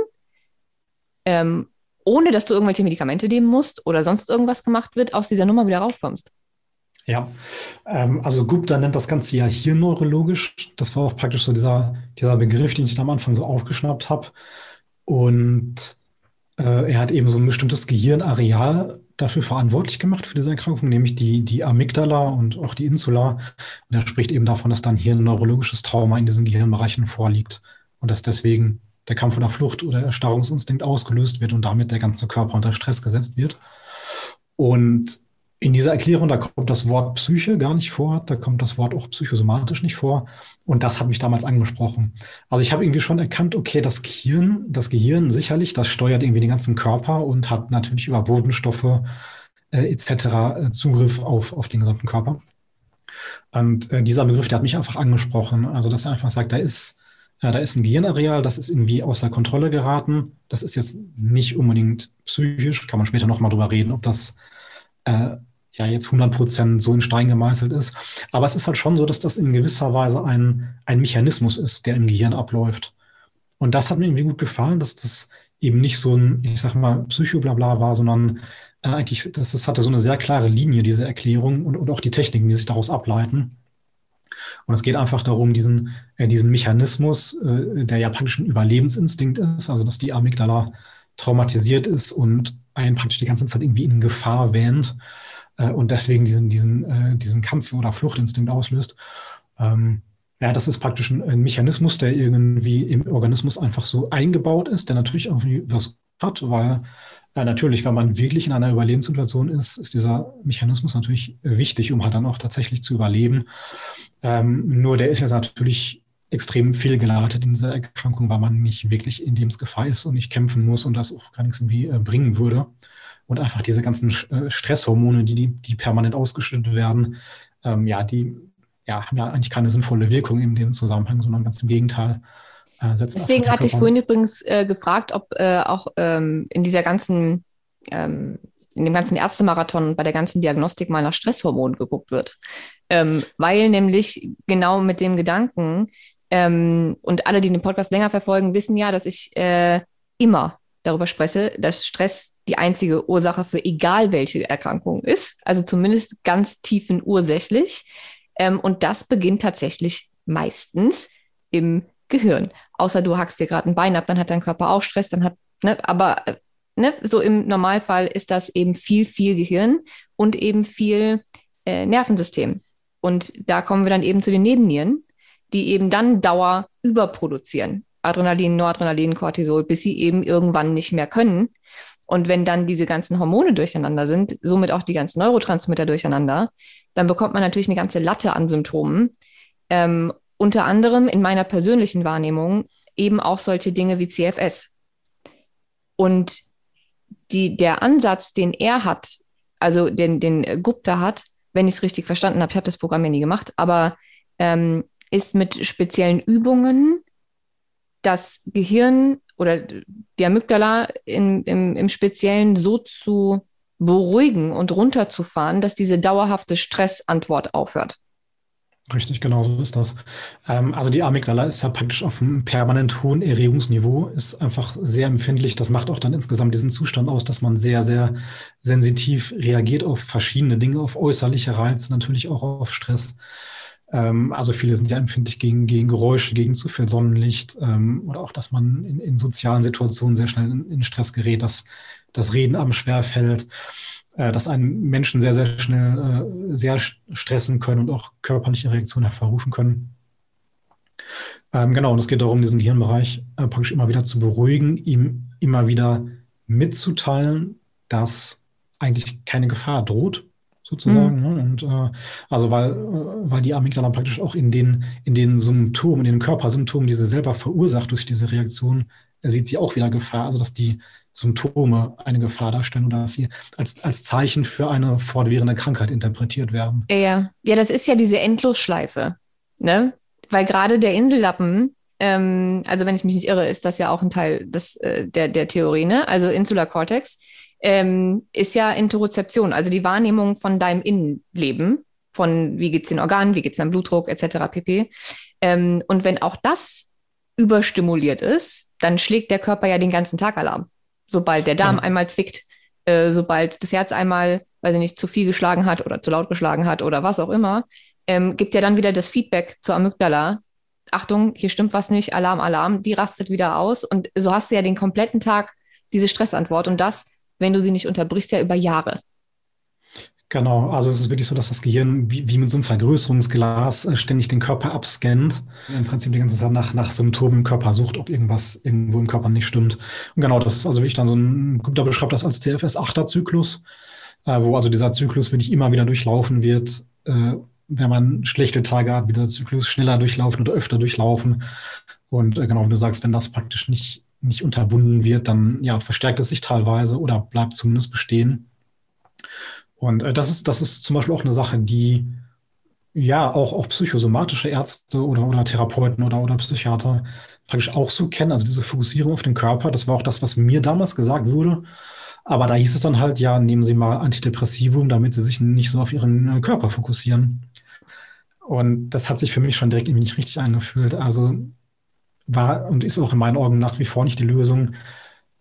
ähm, ohne dass du irgendwelche Medikamente nehmen musst oder sonst irgendwas gemacht wird, aus dieser Nummer wieder rauskommst. Ja, ähm, also Gupta nennt das Ganze ja hirnneurologisch. Das war auch praktisch so dieser, dieser Begriff, den ich am Anfang so aufgeschnappt habe. Und er hat eben so ein bestimmtes Gehirnareal dafür verantwortlich gemacht für diese Erkrankung, nämlich die, die Amygdala und auch die Insula. Und er spricht eben davon, dass dann hier ein neurologisches Trauma in diesen Gehirnbereichen vorliegt und dass deswegen der Kampf- oder Flucht- oder Erstarrungsinstinkt ausgelöst wird und damit der ganze Körper unter Stress gesetzt wird. Und in dieser Erklärung, da kommt das Wort Psyche gar nicht vor, da kommt das Wort auch psychosomatisch nicht vor. Und das hat mich damals angesprochen. Also ich habe irgendwie schon erkannt, okay, das Gehirn, das Gehirn sicherlich, das steuert irgendwie den ganzen Körper und hat natürlich über Bodenstoffe äh, etc. Äh, Zugriff auf, auf den gesamten Körper. Und äh, dieser Begriff, der hat mich einfach angesprochen. Also dass er einfach sagt, da ist ja, da ist ein Gehirnareal, das ist irgendwie außer Kontrolle geraten. Das ist jetzt nicht unbedingt psychisch, kann man später nochmal drüber reden, ob das äh, ja jetzt 100 Prozent so in Stein gemeißelt ist. Aber es ist halt schon so, dass das in gewisser Weise ein, ein Mechanismus ist, der im Gehirn abläuft. Und das hat mir irgendwie gut gefallen, dass das eben nicht so ein, ich sag mal, Psychoblabla war, sondern äh, eigentlich, das, das hatte so eine sehr klare Linie, diese Erklärung und, und auch die Techniken, die sich daraus ableiten. Und es geht einfach darum, diesen, äh, diesen Mechanismus, äh, der ja praktisch ein Überlebensinstinkt ist, also dass die Amygdala traumatisiert ist und einen praktisch die ganze Zeit irgendwie in Gefahr wähnt äh, und deswegen diesen, diesen, äh, diesen Kampf- oder Fluchtinstinkt auslöst. Ähm, ja, das ist praktisch ein, ein, Mechanismus, der irgendwie im Organismus einfach so eingebaut ist, der natürlich irgendwie was hat, weil ja, natürlich, wenn man wirklich in einer Überlebenssituation ist, ist dieser Mechanismus natürlich wichtig, um halt dann auch tatsächlich zu überleben. Ähm, nur der ist ja natürlich extrem fehlgeleitet in dieser Erkrankung, weil man nicht wirklich in Lebensgefahr ist und nicht kämpfen muss und das auch gar nichts irgendwie äh, bringen würde. Und einfach diese ganzen äh, Stresshormone, die, die, die permanent ausgeschüttet werden, ähm, ja, die ja, haben ja eigentlich keine sinnvolle Wirkung in dem Zusammenhang, sondern ganz im Gegenteil. Äh, Deswegen hatte ich vorhin übrigens äh, gefragt, ob äh, auch ähm, in dieser ganzen, ähm, in dem ganzen Ärztemarathon bei der ganzen Diagnostik mal nach Stresshormonen geguckt wird. Ähm, weil nämlich genau mit dem Gedanken, ähm, und alle, die den Podcast länger verfolgen, wissen ja, dass ich äh, immer darüber spreche, dass Stress die einzige Ursache für egal welche Erkrankung ist, also zumindest ganz tiefen ursächlich. Ähm, und das beginnt tatsächlich meistens im Gehirn. Außer du hackst dir gerade ein Bein ab, dann hat dein Körper auch Stress, dann hat, ne, aber äh, ne, so im Normalfall ist das eben viel, viel Gehirn und eben viel äh, Nervensystem. Und da kommen wir dann eben zu den Nebennieren, die eben dann Dauer überproduzieren. Adrenalin, Noradrenalin, Cortisol, bis sie eben irgendwann nicht mehr können. Und wenn dann diese ganzen Hormone durcheinander sind, somit auch die ganzen Neurotransmitter durcheinander, dann bekommt man natürlich eine ganze Latte an Symptomen. Ähm, unter anderem in meiner persönlichen Wahrnehmung eben auch solche Dinge wie CFS. Und die, der Ansatz, den er hat, also den, den Gupta hat, wenn ich es richtig verstanden habe, ich habe das Programm ja nie gemacht, aber ähm, ist mit speziellen Übungen das Gehirn oder die Amygdala in, im, im Speziellen so zu beruhigen und runterzufahren, dass diese dauerhafte Stressantwort aufhört. Richtig, genau so ist das. Ähm, also die Amygdala ist ja praktisch auf einem permanent hohen Erregungsniveau, ist einfach sehr empfindlich. Das macht auch dann insgesamt diesen Zustand aus, dass man sehr, sehr sensitiv reagiert auf verschiedene Dinge, auf äußerliche Reize, natürlich auch auf Stress. Ähm, also viele sind ja empfindlich gegen, gegen Geräusche, gegen zu viel Sonnenlicht ähm, oder auch, dass man in, in sozialen Situationen sehr schnell in, in Stress gerät, dass das Reden am schwer fällt, äh, dass einen Menschen sehr, sehr schnell äh, sehr stressen können und auch körperliche Reaktionen hervorrufen können. Ähm, genau, und es geht darum, diesen Gehirnbereich äh, praktisch immer wieder zu beruhigen, ihm immer wieder mitzuteilen, dass eigentlich keine Gefahr droht, sozusagen. Mhm. Ne? Und äh, also weil, äh, weil die Amygdala praktisch auch in den, in den Symptomen, in den Körpersymptomen, die sie selber verursacht durch diese Reaktion, sieht sie auch wieder Gefahr. Also dass die Symptome eine Gefahr darstellen oder dass sie als, als Zeichen für eine fortwährende Krankheit interpretiert werden. Ja, ja, das ist ja diese Endlosschleife. Ne? Weil gerade der Insellappen, ähm, also wenn ich mich nicht irre, ist das ja auch ein Teil des, äh, der, der Theorie, ne? also Insular Cortex ähm, ist ja Interozeption, also die Wahrnehmung von deinem Innenleben, von wie geht es den Organen, wie geht es deinem Blutdruck etc. pp. Ähm, und wenn auch das überstimuliert ist, dann schlägt der Körper ja den ganzen Tag Alarm. Sobald der Darm ja. einmal zwickt, äh, sobald das Herz einmal, weiß ich nicht, zu viel geschlagen hat oder zu laut geschlagen hat oder was auch immer, ähm, gibt ja dann wieder das Feedback zur Amygdala. Achtung, hier stimmt was nicht, Alarm, Alarm, die rastet wieder aus und so hast du ja den kompletten Tag diese Stressantwort und das wenn du sie nicht unterbrichst, ja über Jahre. Genau, also es ist wirklich so, dass das Gehirn wie, wie mit so einem Vergrößerungsglas äh, ständig den Körper abscannt, im Prinzip die ganze Zeit nach, nach Symptomen im Körper sucht, ob irgendwas irgendwo im Körper nicht stimmt. Und genau, das ist also wirklich dann so ein, da beschreibt das als CFS-8er-Zyklus, äh, wo also dieser Zyklus wirklich immer wieder durchlaufen wird, äh, wenn man schlechte Tage hat, wieder der Zyklus schneller durchlaufen oder öfter durchlaufen. Und äh, genau, wie du sagst, wenn das praktisch nicht nicht unterbunden wird, dann ja, verstärkt es sich teilweise oder bleibt zumindest bestehen. Und äh, das, ist, das ist zum Beispiel auch eine Sache, die ja auch, auch psychosomatische Ärzte oder, oder Therapeuten oder, oder Psychiater praktisch auch so kennen. Also diese Fokussierung auf den Körper, das war auch das, was mir damals gesagt wurde. Aber da hieß es dann halt, ja, nehmen Sie mal Antidepressivum, damit Sie sich nicht so auf Ihren äh, Körper fokussieren. Und das hat sich für mich schon direkt irgendwie nicht richtig angefühlt. Also war und ist auch in meinen Augen nach wie vor nicht die Lösung.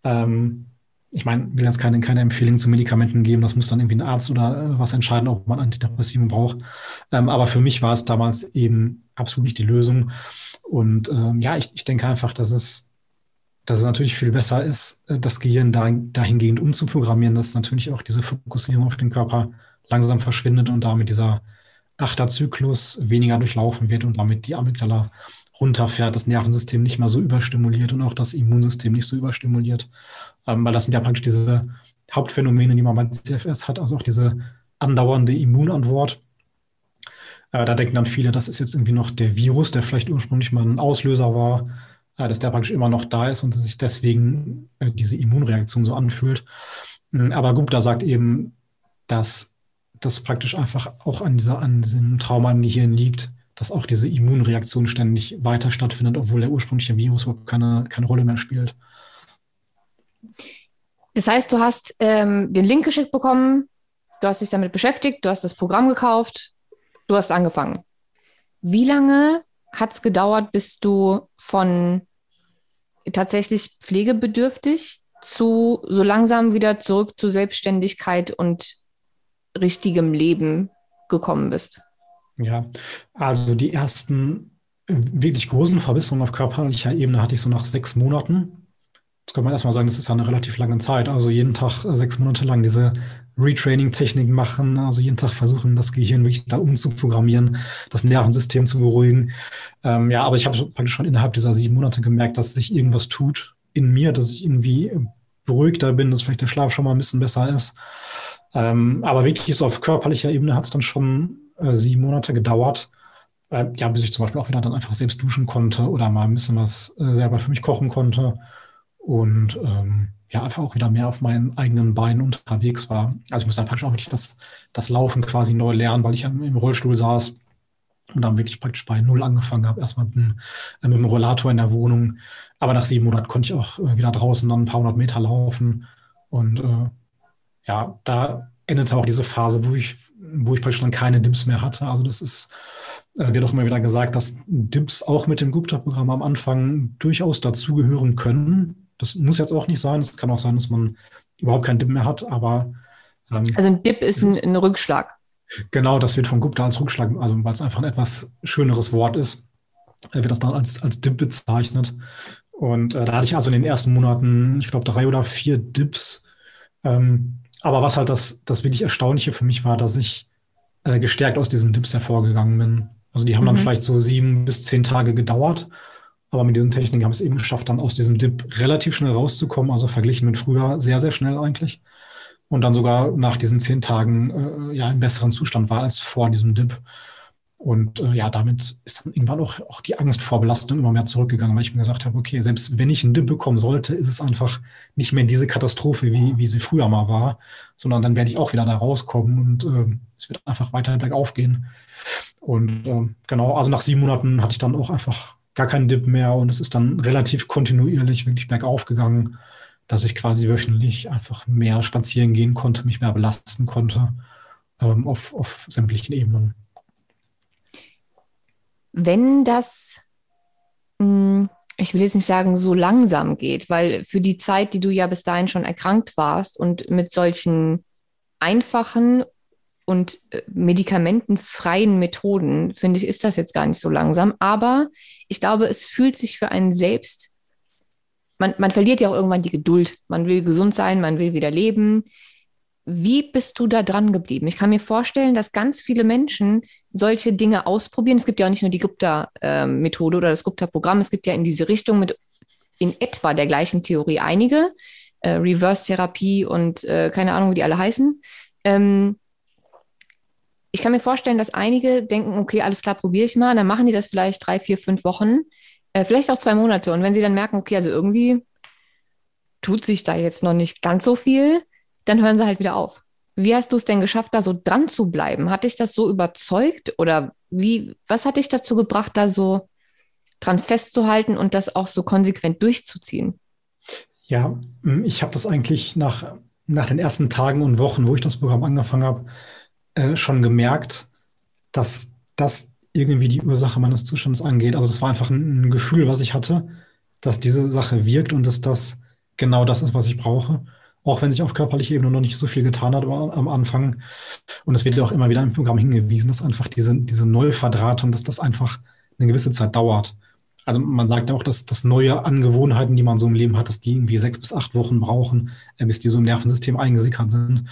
Ähm, ich meine, will jetzt keine, keine Empfehlung zu Medikamenten geben, das muss dann irgendwie ein Arzt oder äh, was entscheiden, ob man Antidepressiven braucht. Ähm, aber für mich war es damals eben absolut nicht die Lösung. Und ähm, ja, ich, ich denke einfach, dass es, dass es natürlich viel besser ist, äh, das Gehirn da, dahingehend umzuprogrammieren, dass natürlich auch diese Fokussierung auf den Körper langsam verschwindet und damit dieser Achterzyklus weniger durchlaufen wird und damit die Amygdala runterfährt, das Nervensystem nicht mehr so überstimuliert und auch das Immunsystem nicht so überstimuliert. Ähm, weil das sind ja praktisch diese Hauptphänomene, die man bei CFS hat, also auch diese andauernde Immunantwort. Äh, da denken dann viele, das ist jetzt irgendwie noch der Virus, der vielleicht ursprünglich mal ein Auslöser war, äh, dass der praktisch immer noch da ist und sich deswegen äh, diese Immunreaktion so anfühlt. Ähm, aber Gupta sagt eben, dass das praktisch einfach auch an, dieser, an diesem Trauma im Gehirn liegt, dass auch diese Immunreaktion ständig weiter stattfindet, obwohl der ursprüngliche Virus überhaupt keine, keine Rolle mehr spielt. Das heißt, du hast ähm, den Link geschickt bekommen, du hast dich damit beschäftigt, du hast das Programm gekauft, du hast angefangen. Wie lange hat es gedauert, bis du von tatsächlich pflegebedürftig zu so langsam wieder zurück zu Selbstständigkeit und richtigem Leben gekommen bist? Ja, also die ersten äh, wirklich großen Verbesserungen auf körperlicher Ebene hatte ich so nach sechs Monaten. Das kann man erstmal sagen, das ist ja eine relativ lange Zeit. Also jeden Tag äh, sechs Monate lang diese Retraining-Technik machen, also jeden Tag versuchen, das Gehirn wirklich da umzuprogrammieren, das Nervensystem zu beruhigen. Ähm, ja, aber ich habe praktisch schon innerhalb dieser sieben Monate gemerkt, dass sich irgendwas tut in mir, dass ich irgendwie beruhigter bin, dass vielleicht der Schlaf schon mal ein bisschen besser ist. Ähm, aber wirklich so auf körperlicher Ebene hat es dann schon äh, sieben Monate gedauert. Äh, ja, bis ich zum Beispiel auch wieder dann einfach selbst duschen konnte oder mal ein bisschen was äh, selber für mich kochen konnte. Und ähm, ja, einfach auch wieder mehr auf meinen eigenen Beinen unterwegs war. Also ich musste dann praktisch auch wirklich das, das Laufen quasi neu lernen, weil ich im Rollstuhl saß und dann wirklich praktisch bei Null angefangen habe, erstmal mit, dem, äh, mit dem Rollator in der Wohnung. Aber nach sieben Monaten konnte ich auch äh, wieder draußen dann ein paar hundert Meter laufen. Und äh, ja, da endete auch diese Phase, wo ich, wo ich praktisch dann keine Dips mehr hatte. Also das ist, äh, wird auch immer wieder gesagt, dass Dips auch mit dem Gupta-Programm am Anfang durchaus dazugehören können. Das muss jetzt auch nicht sein. Es kann auch sein, dass man überhaupt keinen Dip mehr hat, aber ähm, also ein Dip ist ein, ein Rückschlag. Genau, das wird von Gupta als Rückschlag, also weil es einfach ein etwas schöneres Wort ist, wird das dann als, als Dip bezeichnet. Und äh, da hatte ich also in den ersten Monaten, ich glaube, drei oder vier Dips. Ähm, aber was halt das, das wirklich Erstaunliche für mich war, dass ich äh, gestärkt aus diesen Dips hervorgegangen bin. Also die haben mhm. dann vielleicht so sieben bis zehn Tage gedauert. Aber mit diesen Techniken habe ich es eben geschafft, dann aus diesem Dip relativ schnell rauszukommen. Also verglichen mit früher sehr, sehr schnell eigentlich und dann sogar nach diesen zehn Tagen äh, ja im besseren Zustand war als vor diesem Dip. Und äh, ja, damit ist dann irgendwann auch, auch die Angst vor Belastung immer mehr zurückgegangen, weil ich mir gesagt habe, okay, selbst wenn ich einen Dip bekommen sollte, ist es einfach nicht mehr diese Katastrophe, wie, wie sie früher mal war, sondern dann werde ich auch wieder da rauskommen und äh, es wird einfach weiter bergauf gehen. Und äh, genau, also nach sieben Monaten hatte ich dann auch einfach gar keinen Dip mehr und es ist dann relativ kontinuierlich wirklich bergauf gegangen dass ich quasi wöchentlich einfach mehr spazieren gehen konnte, mich mehr belasten konnte ähm, auf, auf sämtlichen Ebenen. Wenn das, hm, ich will jetzt nicht sagen, so langsam geht, weil für die Zeit, die du ja bis dahin schon erkrankt warst und mit solchen einfachen und äh, medikamentenfreien Methoden, finde ich, ist das jetzt gar nicht so langsam. Aber ich glaube, es fühlt sich für einen selbst man, man verliert ja auch irgendwann die Geduld. Man will gesund sein, man will wieder leben. Wie bist du da dran geblieben? Ich kann mir vorstellen, dass ganz viele Menschen solche Dinge ausprobieren. Es gibt ja auch nicht nur die Gupta-Methode oder das Gupta-Programm. Es gibt ja in diese Richtung mit in etwa der gleichen Theorie einige. Äh, Reverse-Therapie und äh, keine Ahnung, wie die alle heißen. Ähm, ich kann mir vorstellen, dass einige denken, okay, alles klar, probiere ich mal. Dann machen die das vielleicht drei, vier, fünf Wochen äh, vielleicht auch zwei Monate. Und wenn sie dann merken, okay, also irgendwie tut sich da jetzt noch nicht ganz so viel, dann hören sie halt wieder auf. Wie hast du es denn geschafft, da so dran zu bleiben? Hat dich das so überzeugt oder wie, was hat dich dazu gebracht, da so dran festzuhalten und das auch so konsequent durchzuziehen? Ja, hm, ich habe das eigentlich nach, nach den ersten Tagen und Wochen, wo ich das Programm angefangen habe, äh, schon gemerkt, dass das irgendwie die Ursache meines Zustands angeht. Also das war einfach ein, ein Gefühl, was ich hatte, dass diese Sache wirkt und dass das genau das ist, was ich brauche. Auch wenn sich auf körperlicher Ebene noch nicht so viel getan hat am Anfang. Und es wird ja auch immer wieder im Programm hingewiesen, dass einfach diese, diese Neuverdrahtung, dass das einfach eine gewisse Zeit dauert. Also man sagt ja auch, dass, dass neue Angewohnheiten, die man so im Leben hat, dass die irgendwie sechs bis acht Wochen brauchen, äh, bis die so im Nervensystem eingesickert sind.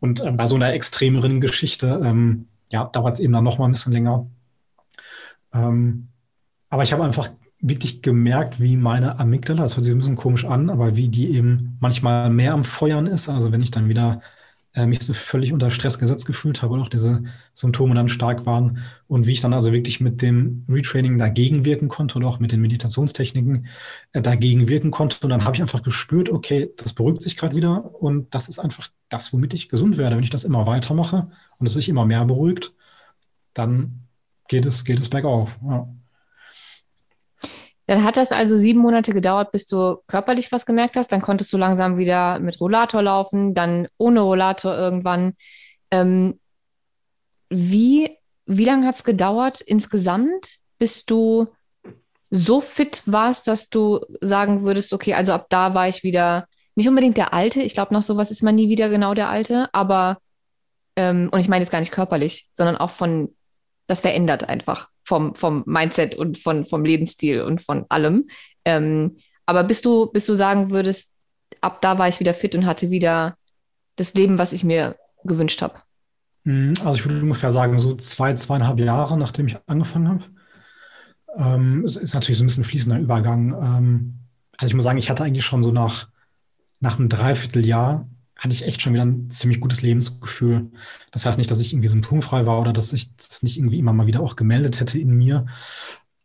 Und äh, bei so einer extremeren Geschichte, ähm, ja, dauert es eben dann noch mal ein bisschen länger. Ähm, aber ich habe einfach wirklich gemerkt, wie meine Amygdala, das hört sich ein bisschen komisch an, aber wie die eben manchmal mehr am Feuern ist. Also wenn ich dann wieder äh, mich so völlig unter Stress gesetzt gefühlt habe und auch diese Symptome dann stark waren und wie ich dann also wirklich mit dem Retraining dagegen wirken konnte oder auch mit den Meditationstechniken äh, dagegen wirken konnte. Und dann habe ich einfach gespürt, okay, das beruhigt sich gerade wieder und das ist einfach das, womit ich gesund werde. Wenn ich das immer weitermache und es sich immer mehr beruhigt, dann geht es, geht es bergauf. Ja. Dann hat das also sieben Monate gedauert, bis du körperlich was gemerkt hast. Dann konntest du langsam wieder mit Rollator laufen, dann ohne Rollator irgendwann. Ähm, wie, wie lange hat es gedauert insgesamt, bis du so fit warst, dass du sagen würdest, okay, also ab da war ich wieder nicht unbedingt der Alte. Ich glaube, noch sowas ist man nie wieder genau der Alte, aber, ähm, und ich meine jetzt gar nicht körperlich, sondern auch von das verändert einfach vom, vom Mindset und von, vom Lebensstil und von allem. Ähm, aber bis du, bis du sagen würdest, ab da war ich wieder fit und hatte wieder das Leben, was ich mir gewünscht habe? Mhm, also ich würde ungefähr sagen, so zwei, zweieinhalb Jahre, nachdem ich angefangen habe. Ähm, es ist natürlich so ein bisschen fließender Übergang. Ähm, also ich muss sagen, ich hatte eigentlich schon so nach, nach einem Dreivierteljahr hatte ich echt schon wieder ein ziemlich gutes Lebensgefühl. Das heißt nicht, dass ich irgendwie symptomfrei war oder dass ich das nicht irgendwie immer mal wieder auch gemeldet hätte in mir.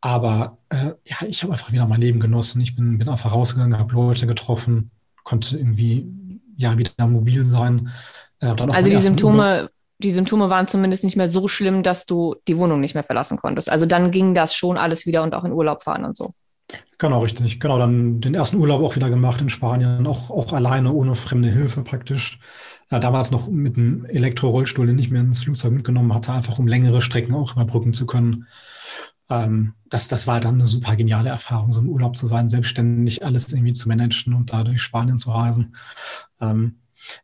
Aber äh, ja, ich habe einfach wieder mein Leben genossen. Ich bin, bin einfach rausgegangen, habe Leute getroffen, konnte irgendwie ja wieder mobil sein. Äh, also die Symptome, die Symptome waren zumindest nicht mehr so schlimm, dass du die Wohnung nicht mehr verlassen konntest. Also dann ging das schon alles wieder und auch in Urlaub fahren und so. Genau, richtig. Genau, dann den ersten Urlaub auch wieder gemacht in Spanien, auch, auch alleine, ohne fremde Hilfe praktisch. Ja, damals noch mit einem Elektrorollstuhl, den ich mir ins Flugzeug mitgenommen hatte, einfach um längere Strecken auch überbrücken zu können. Ähm, das, das war dann eine super geniale Erfahrung, so im Urlaub zu sein, selbstständig alles irgendwie zu managen und da durch Spanien zu reisen. Ähm,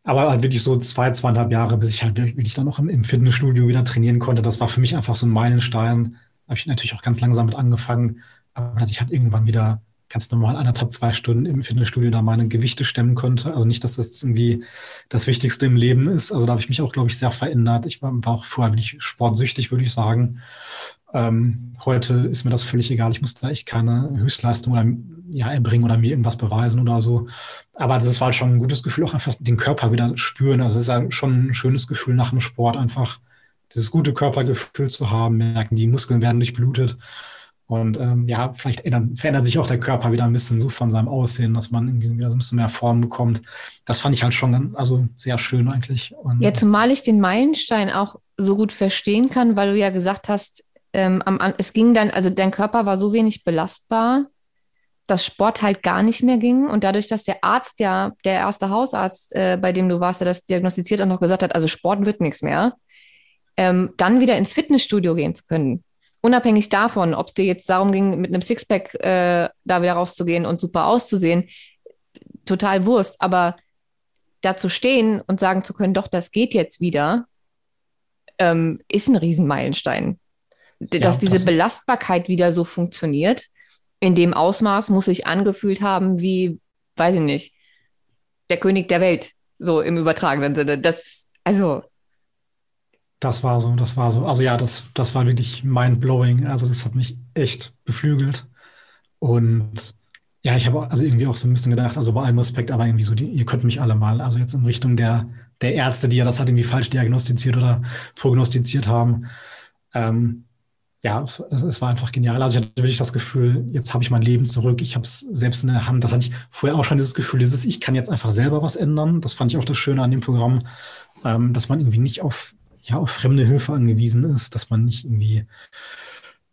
aber halt wirklich so zwei, zweieinhalb Jahre, bis ich halt wirklich dann auch im, im Fitnessstudio wieder trainieren konnte. Das war für mich einfach so ein Meilenstein. Habe ich natürlich auch ganz langsam mit angefangen, aber dass ich halt irgendwann wieder ganz normal anderthalb, zwei Stunden im Fitnessstudio da meine Gewichte stemmen konnte. Also nicht, dass das irgendwie das Wichtigste im Leben ist. Also da habe ich mich auch, glaube ich, sehr verändert. Ich war, auch vorher wirklich sportsüchtig, würde ich sagen. Ähm, heute ist mir das völlig egal. Ich muss da echt keine Höchstleistung oder ja, erbringen oder mir irgendwas beweisen oder so. Aber das war halt schon ein gutes Gefühl, auch einfach den Körper wieder spüren. Also es ist ja schon ein schönes Gefühl nach dem Sport, einfach dieses gute Körpergefühl zu haben, merken, die Muskeln werden durchblutet. Und ähm, ja, vielleicht ändert, verändert sich auch der Körper wieder ein bisschen so von seinem Aussehen, dass man irgendwie wieder so ein bisschen mehr Form bekommt. Das fand ich halt schon also sehr schön eigentlich. Und, ja, zumal ich den Meilenstein auch so gut verstehen kann, weil du ja gesagt hast, ähm, am, es ging dann, also dein Körper war so wenig belastbar, dass Sport halt gar nicht mehr ging. Und dadurch, dass der Arzt ja, der erste Hausarzt, äh, bei dem du warst, der das diagnostiziert hat, noch gesagt hat, also Sport wird nichts mehr, ähm, dann wieder ins Fitnessstudio gehen zu können unabhängig davon, ob es dir jetzt darum ging, mit einem Sixpack äh, da wieder rauszugehen und super auszusehen, total Wurst. Aber da zu stehen und sagen zu können, doch, das geht jetzt wieder, ähm, ist ein Riesenmeilenstein. Ja, Dass diese Belastbarkeit wieder so funktioniert, in dem Ausmaß muss sich angefühlt haben wie, weiß ich nicht, der König der Welt, so im übertragenen Sinne. Das, also, das war so, das war so. Also ja, das, das war wirklich mind-blowing. Also das hat mich echt beflügelt. Und ja, ich habe also irgendwie auch so ein bisschen gedacht, also bei allem Respekt, aber irgendwie so, die, ihr könnt mich alle mal, also jetzt in Richtung der, der Ärzte, die ja das halt irgendwie falsch diagnostiziert oder prognostiziert haben. Ähm, ja, es, es, war einfach genial. Also ich hatte wirklich das Gefühl, jetzt habe ich mein Leben zurück. Ich habe es selbst in der Hand. Das hatte ich vorher auch schon dieses Gefühl, dieses, ich kann jetzt einfach selber was ändern. Das fand ich auch das Schöne an dem Programm, ähm, dass man irgendwie nicht auf ja auf fremde Hilfe angewiesen ist, dass man nicht irgendwie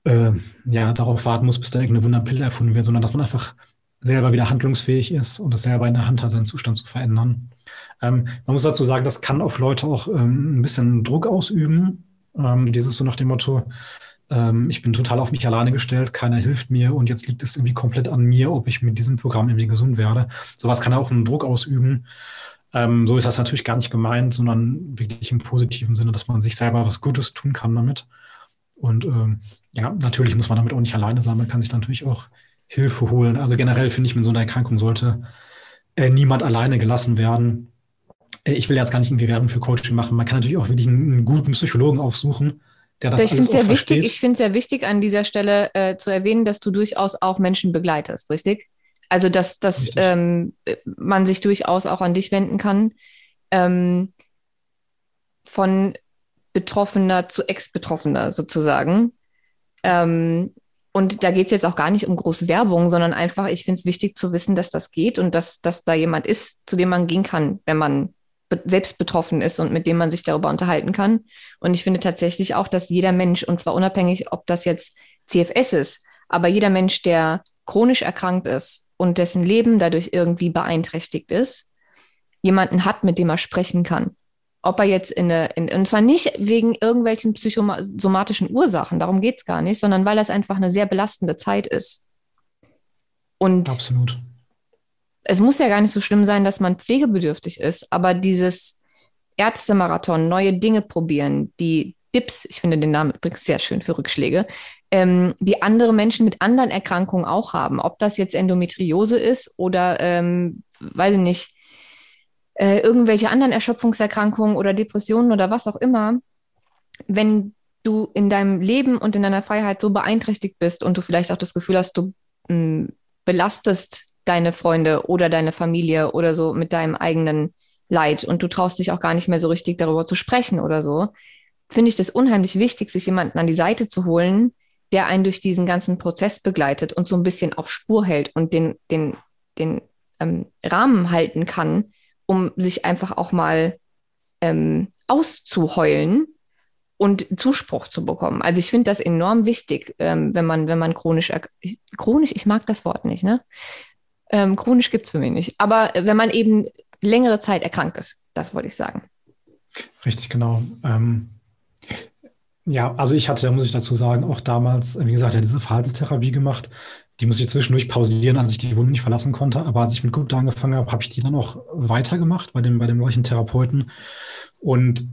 äh, ja, darauf warten muss, bis da irgendeine Wunderpille erfunden wird, sondern dass man einfach selber wieder handlungsfähig ist und das selber in der Hand hat, seinen Zustand zu verändern. Ähm, man muss dazu sagen, das kann auf Leute auch ähm, ein bisschen Druck ausüben. Ähm, dieses so nach dem Motto, ähm, ich bin total auf mich alleine gestellt, keiner hilft mir und jetzt liegt es irgendwie komplett an mir, ob ich mit diesem Programm irgendwie gesund werde. Sowas kann auch einen Druck ausüben. Ähm, so ist das natürlich gar nicht gemeint, sondern wirklich im positiven Sinne, dass man sich selber was Gutes tun kann damit. Und ähm, ja, natürlich muss man damit auch nicht alleine sein. Man kann sich natürlich auch Hilfe holen. Also generell finde ich, mit so einer Erkrankung sollte äh, niemand alleine gelassen werden. Äh, ich will jetzt gar nicht irgendwie Werbung für Coaching machen. Man kann natürlich auch wirklich einen, einen guten Psychologen aufsuchen, der das ich alles sehr versteht. Wichtig, ich finde es sehr wichtig, an dieser Stelle äh, zu erwähnen, dass du durchaus auch Menschen begleitest, richtig? Also, dass, dass ähm, man sich durchaus auch an dich wenden kann. Ähm, von Betroffener zu Ex-Betroffener sozusagen. Ähm, und da geht es jetzt auch gar nicht um große Werbung, sondern einfach, ich finde es wichtig zu wissen, dass das geht und dass, dass da jemand ist, zu dem man gehen kann, wenn man be selbst betroffen ist und mit dem man sich darüber unterhalten kann. Und ich finde tatsächlich auch, dass jeder Mensch, und zwar unabhängig, ob das jetzt CFS ist, aber jeder Mensch, der chronisch erkrankt ist und dessen Leben dadurch irgendwie beeinträchtigt ist, jemanden hat, mit dem er sprechen kann. Ob er jetzt in eine, in, und zwar nicht wegen irgendwelchen psychosomatischen Ursachen, darum geht es gar nicht, sondern weil das einfach eine sehr belastende Zeit ist. Und Absolut. es muss ja gar nicht so schlimm sein, dass man pflegebedürftig ist, aber dieses Ärztemarathon, neue Dinge probieren, die Dips, ich finde den Namen übrigens sehr schön für Rückschläge, ähm, die andere Menschen mit anderen Erkrankungen auch haben. Ob das jetzt Endometriose ist oder, ähm, weiß ich nicht, äh, irgendwelche anderen Erschöpfungserkrankungen oder Depressionen oder was auch immer. Wenn du in deinem Leben und in deiner Freiheit so beeinträchtigt bist und du vielleicht auch das Gefühl hast, du mh, hm, belastest deine Freunde oder deine Familie oder so mit deinem eigenen Leid und du traust dich auch gar nicht mehr so richtig darüber zu sprechen oder so, finde ich das unheimlich wichtig, sich jemanden an die Seite zu holen, der einen durch diesen ganzen Prozess begleitet und so ein bisschen auf Spur hält und den, den, den ähm, Rahmen halten kann, um sich einfach auch mal ähm, auszuheulen und Zuspruch zu bekommen. Also ich finde das enorm wichtig, ähm, wenn man, wenn man chronisch, chronisch, ich mag das Wort nicht, ne? Ähm, chronisch gibt es für mich nicht. Aber wenn man eben längere Zeit erkrankt ist, das wollte ich sagen. Richtig, genau. Ähm, ja, also ich hatte, muss ich dazu sagen, auch damals, wie gesagt, ja, diese Verhaltenstherapie gemacht. Die muss ich zwischendurch pausieren, als ich die Wohnung nicht verlassen konnte. Aber als ich mit Gupta angefangen habe, habe ich die dann auch weitergemacht bei dem, bei dem gleichen Therapeuten. Und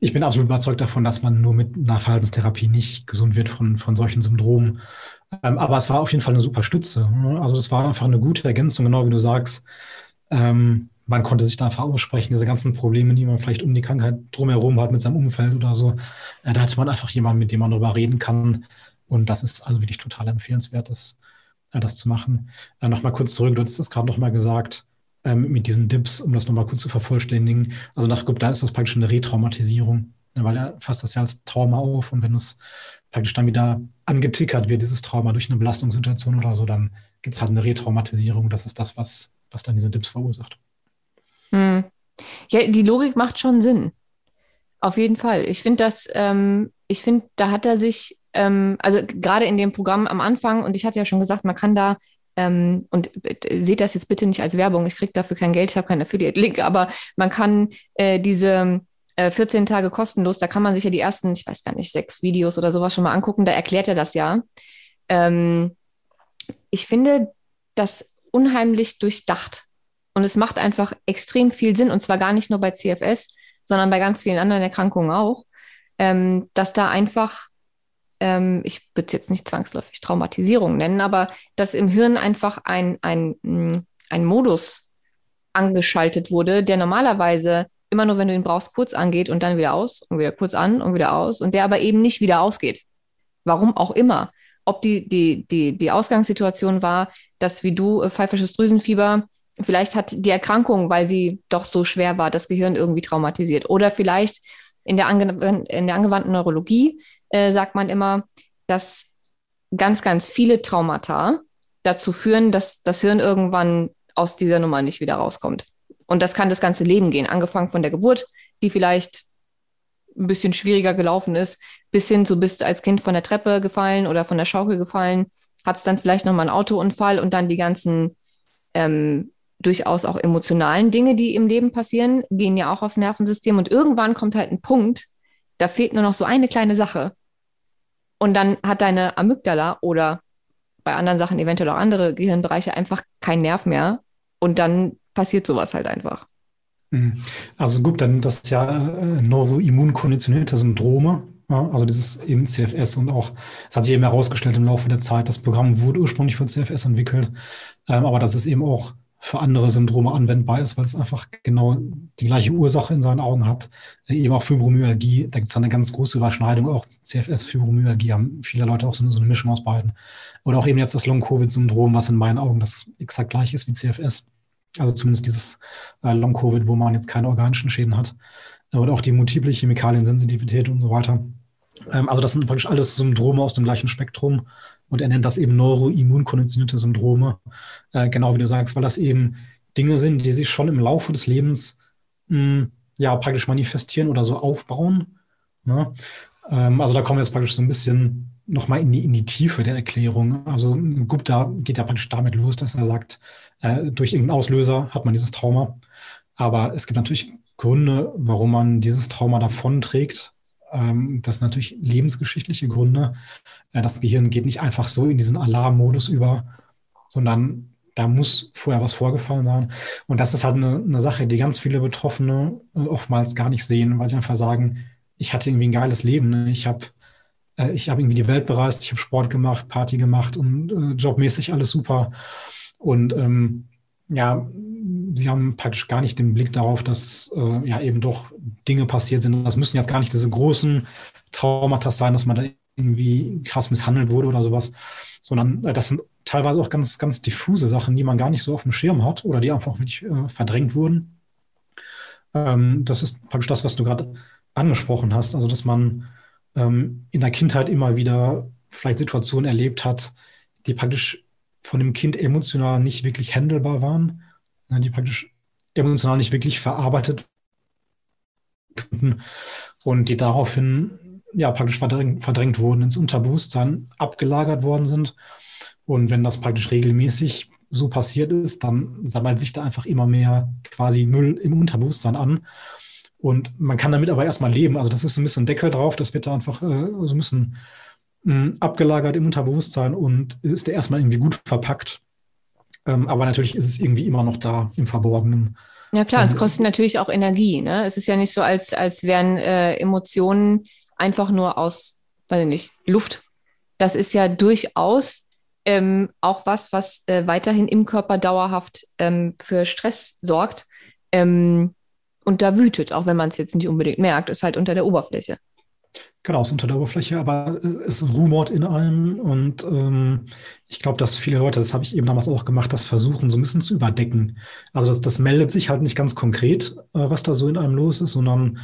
ich bin absolut überzeugt davon, dass man nur mit einer Verhaltenstherapie nicht gesund wird von, von solchen Syndromen. Ähm, aber es war auf jeden Fall eine super Stütze. Also es war einfach eine gute Ergänzung, genau wie du sagst. Ähm, man konnte sich da einfach aussprechen, diese ganzen Probleme, die man vielleicht um die Krankheit drumherum hat mit seinem Umfeld oder so. Äh, da hatte man einfach jemanden, mit dem man darüber reden kann. Und das ist also wirklich total empfehlenswert, das, äh, das zu machen. Äh, nochmal kurz zurück, du hast es gerade nochmal gesagt, ähm, mit diesen Dips, um das nochmal kurz zu vervollständigen. Also nach da ist das praktisch eine Retraumatisierung, ne, weil er fasst das ja als Trauma auf und wenn es praktisch dann wieder angetickert wird, dieses Trauma durch eine Belastungssituation oder so, dann gibt es halt eine Retraumatisierung. Das ist das, was, was dann diese Dips verursacht. Hm. Ja, die Logik macht schon Sinn. Auf jeden Fall. Ich finde das, ähm, ich finde, da hat er sich, ähm, also gerade in dem Programm am Anfang, und ich hatte ja schon gesagt, man kann da, ähm, und seht das jetzt bitte nicht als Werbung, ich kriege dafür kein Geld, ich habe keinen Affiliate-Link, aber man kann äh, diese äh, 14 Tage kostenlos, da kann man sich ja die ersten, ich weiß gar nicht, sechs Videos oder sowas schon mal angucken, da erklärt er das ja. Ähm, ich finde das unheimlich durchdacht. Und es macht einfach extrem viel Sinn, und zwar gar nicht nur bei CFS, sondern bei ganz vielen anderen Erkrankungen auch, ähm, dass da einfach, ähm, ich würde es jetzt nicht zwangsläufig Traumatisierung nennen, aber dass im Hirn einfach ein, ein, mm, ein Modus angeschaltet wurde, der normalerweise immer nur, wenn du ihn brauchst, kurz angeht und dann wieder aus und wieder kurz an und wieder aus und der aber eben nicht wieder ausgeht. Warum auch immer. Ob die, die, die, die Ausgangssituation war, dass wie du äh, pfeifisches Drüsenfieber Vielleicht hat die Erkrankung, weil sie doch so schwer war, das Gehirn irgendwie traumatisiert. Oder vielleicht in der, ange in der angewandten Neurologie äh, sagt man immer, dass ganz, ganz viele Traumata dazu führen, dass das Hirn irgendwann aus dieser Nummer nicht wieder rauskommt. Und das kann das ganze Leben gehen, angefangen von der Geburt, die vielleicht ein bisschen schwieriger gelaufen ist, bis hin, du bist als Kind von der Treppe gefallen oder von der Schaukel gefallen, hat es dann vielleicht nochmal einen Autounfall und dann die ganzen ähm, durchaus auch emotionalen Dinge, die im Leben passieren, gehen ja auch aufs Nervensystem. Und irgendwann kommt halt ein Punkt, da fehlt nur noch so eine kleine Sache. Und dann hat deine Amygdala oder bei anderen Sachen eventuell auch andere Gehirnbereiche einfach keinen Nerv mehr. Und dann passiert sowas halt einfach. Mhm. Also gut, dann das ist ja äh, neuroimmunkonditionierte Syndrome, ja, also dieses eben CFS und auch, es hat sich eben herausgestellt im Laufe der Zeit, das Programm wurde ursprünglich für CFS entwickelt, ähm, aber das ist eben auch für andere Syndrome anwendbar ist, weil es einfach genau die gleiche Ursache in seinen Augen hat. Äh, eben auch Fibromyalgie, da gibt es eine ganz große Überschneidung. Auch CFS, Fibromyalgie haben viele Leute auch so, so eine Mischung aus beiden. Oder auch eben jetzt das Long-Covid-Syndrom, was in meinen Augen das exakt gleich ist wie CFS. Also zumindest dieses äh, Long-Covid, wo man jetzt keine organischen Schäden hat. Oder auch die multiple Chemikaliensensitivität und so weiter. Ähm, also das sind praktisch alles Syndrome aus dem gleichen Spektrum. Und er nennt das eben neuroimmunkonditionierte Syndrome, äh, genau wie du sagst, weil das eben Dinge sind, die sich schon im Laufe des Lebens mh, hm, ja praktisch manifestieren oder so aufbauen. Ne? Ähm, also da kommen wir jetzt praktisch so ein bisschen nochmal in die, in die Tiefe der Erklärung. Also Gupta geht ja praktisch damit los, dass er sagt, äh, durch irgendeinen Auslöser hat man dieses Trauma. Aber es gibt natürlich Gründe, warum man dieses Trauma davonträgt. Ähm, das natürlich lebensgeschichtliche Gründe. Äh, das Gehirn geht nicht einfach so in diesen Alarmmodus über, sondern da muss vorher was vorgefallen sein. Und das ist halt eine, eine Sache, die ganz viele Betroffene äh, oftmals gar nicht sehen, weil sie einfach sagen, ich hatte irgendwie ein geiles Leben. Ne? Ich habe äh, ich hab irgendwie die Welt bereist, ich habe Sport gemacht, Party gemacht und äh, jobmäßig alles super. Und ähm, ja, sie haben praktisch gar nicht den Blick darauf, dass äh, ja eben doch Dinge passiert sind. Das müssen jetzt gar nicht diese großen Traumata sein, dass man da irgendwie krass misshandelt wurde oder sowas, sondern äh, das sind teilweise auch ganz, ganz diffuse Sachen, die man gar nicht so auf dem Schirm hat oder die einfach wirklich äh, verdrängt wurden. Ähm, das ist praktisch das, was du gerade angesprochen hast, also dass man ähm, in der Kindheit immer wieder vielleicht Situationen erlebt hat, die praktisch von dem Kind emotional nicht wirklich handelbar waren, die praktisch emotional nicht wirklich verarbeitet und die daraufhin ja praktisch verdrängt, verdrängt wurden, ins Unterbewusstsein abgelagert worden sind. Und wenn das praktisch regelmäßig so passiert ist, dann sammelt sich da einfach immer mehr quasi Müll im Unterbewusstsein an. Und man kann damit aber erstmal leben. Also das ist ein bisschen Deckel drauf, das wird da einfach äh, so ein bisschen mh, hm, abgelagert im Unterbewusstsein und ist da erstmal irgendwie gut verpackt. Ähm, aber natürlich ist es irgendwie immer noch da im Verborgenen. Ja klar, es kostet natürlich auch Energie. Ne? Es ist ja nicht so, als, als wären äh, Emotionen einfach nur aus, weiß ich nicht, Luft. Das ist ja durchaus ähm, auch was, was äh, weiterhin im Körper dauerhaft ähm, für Stress sorgt ähm, und da wütet, auch wenn man es jetzt nicht unbedingt merkt, ist halt unter der Oberfläche. Genau, es ist unter der Oberfläche, aber äh, es rumort in einem und ähm, ich glaube, dass viele Leute, das habe ich eben damals auch gemacht, das versuchen so ein bisschen zu überdecken. Also das, das meldet sich halt nicht ganz konkret, äh, was da so in einem los ist, sondern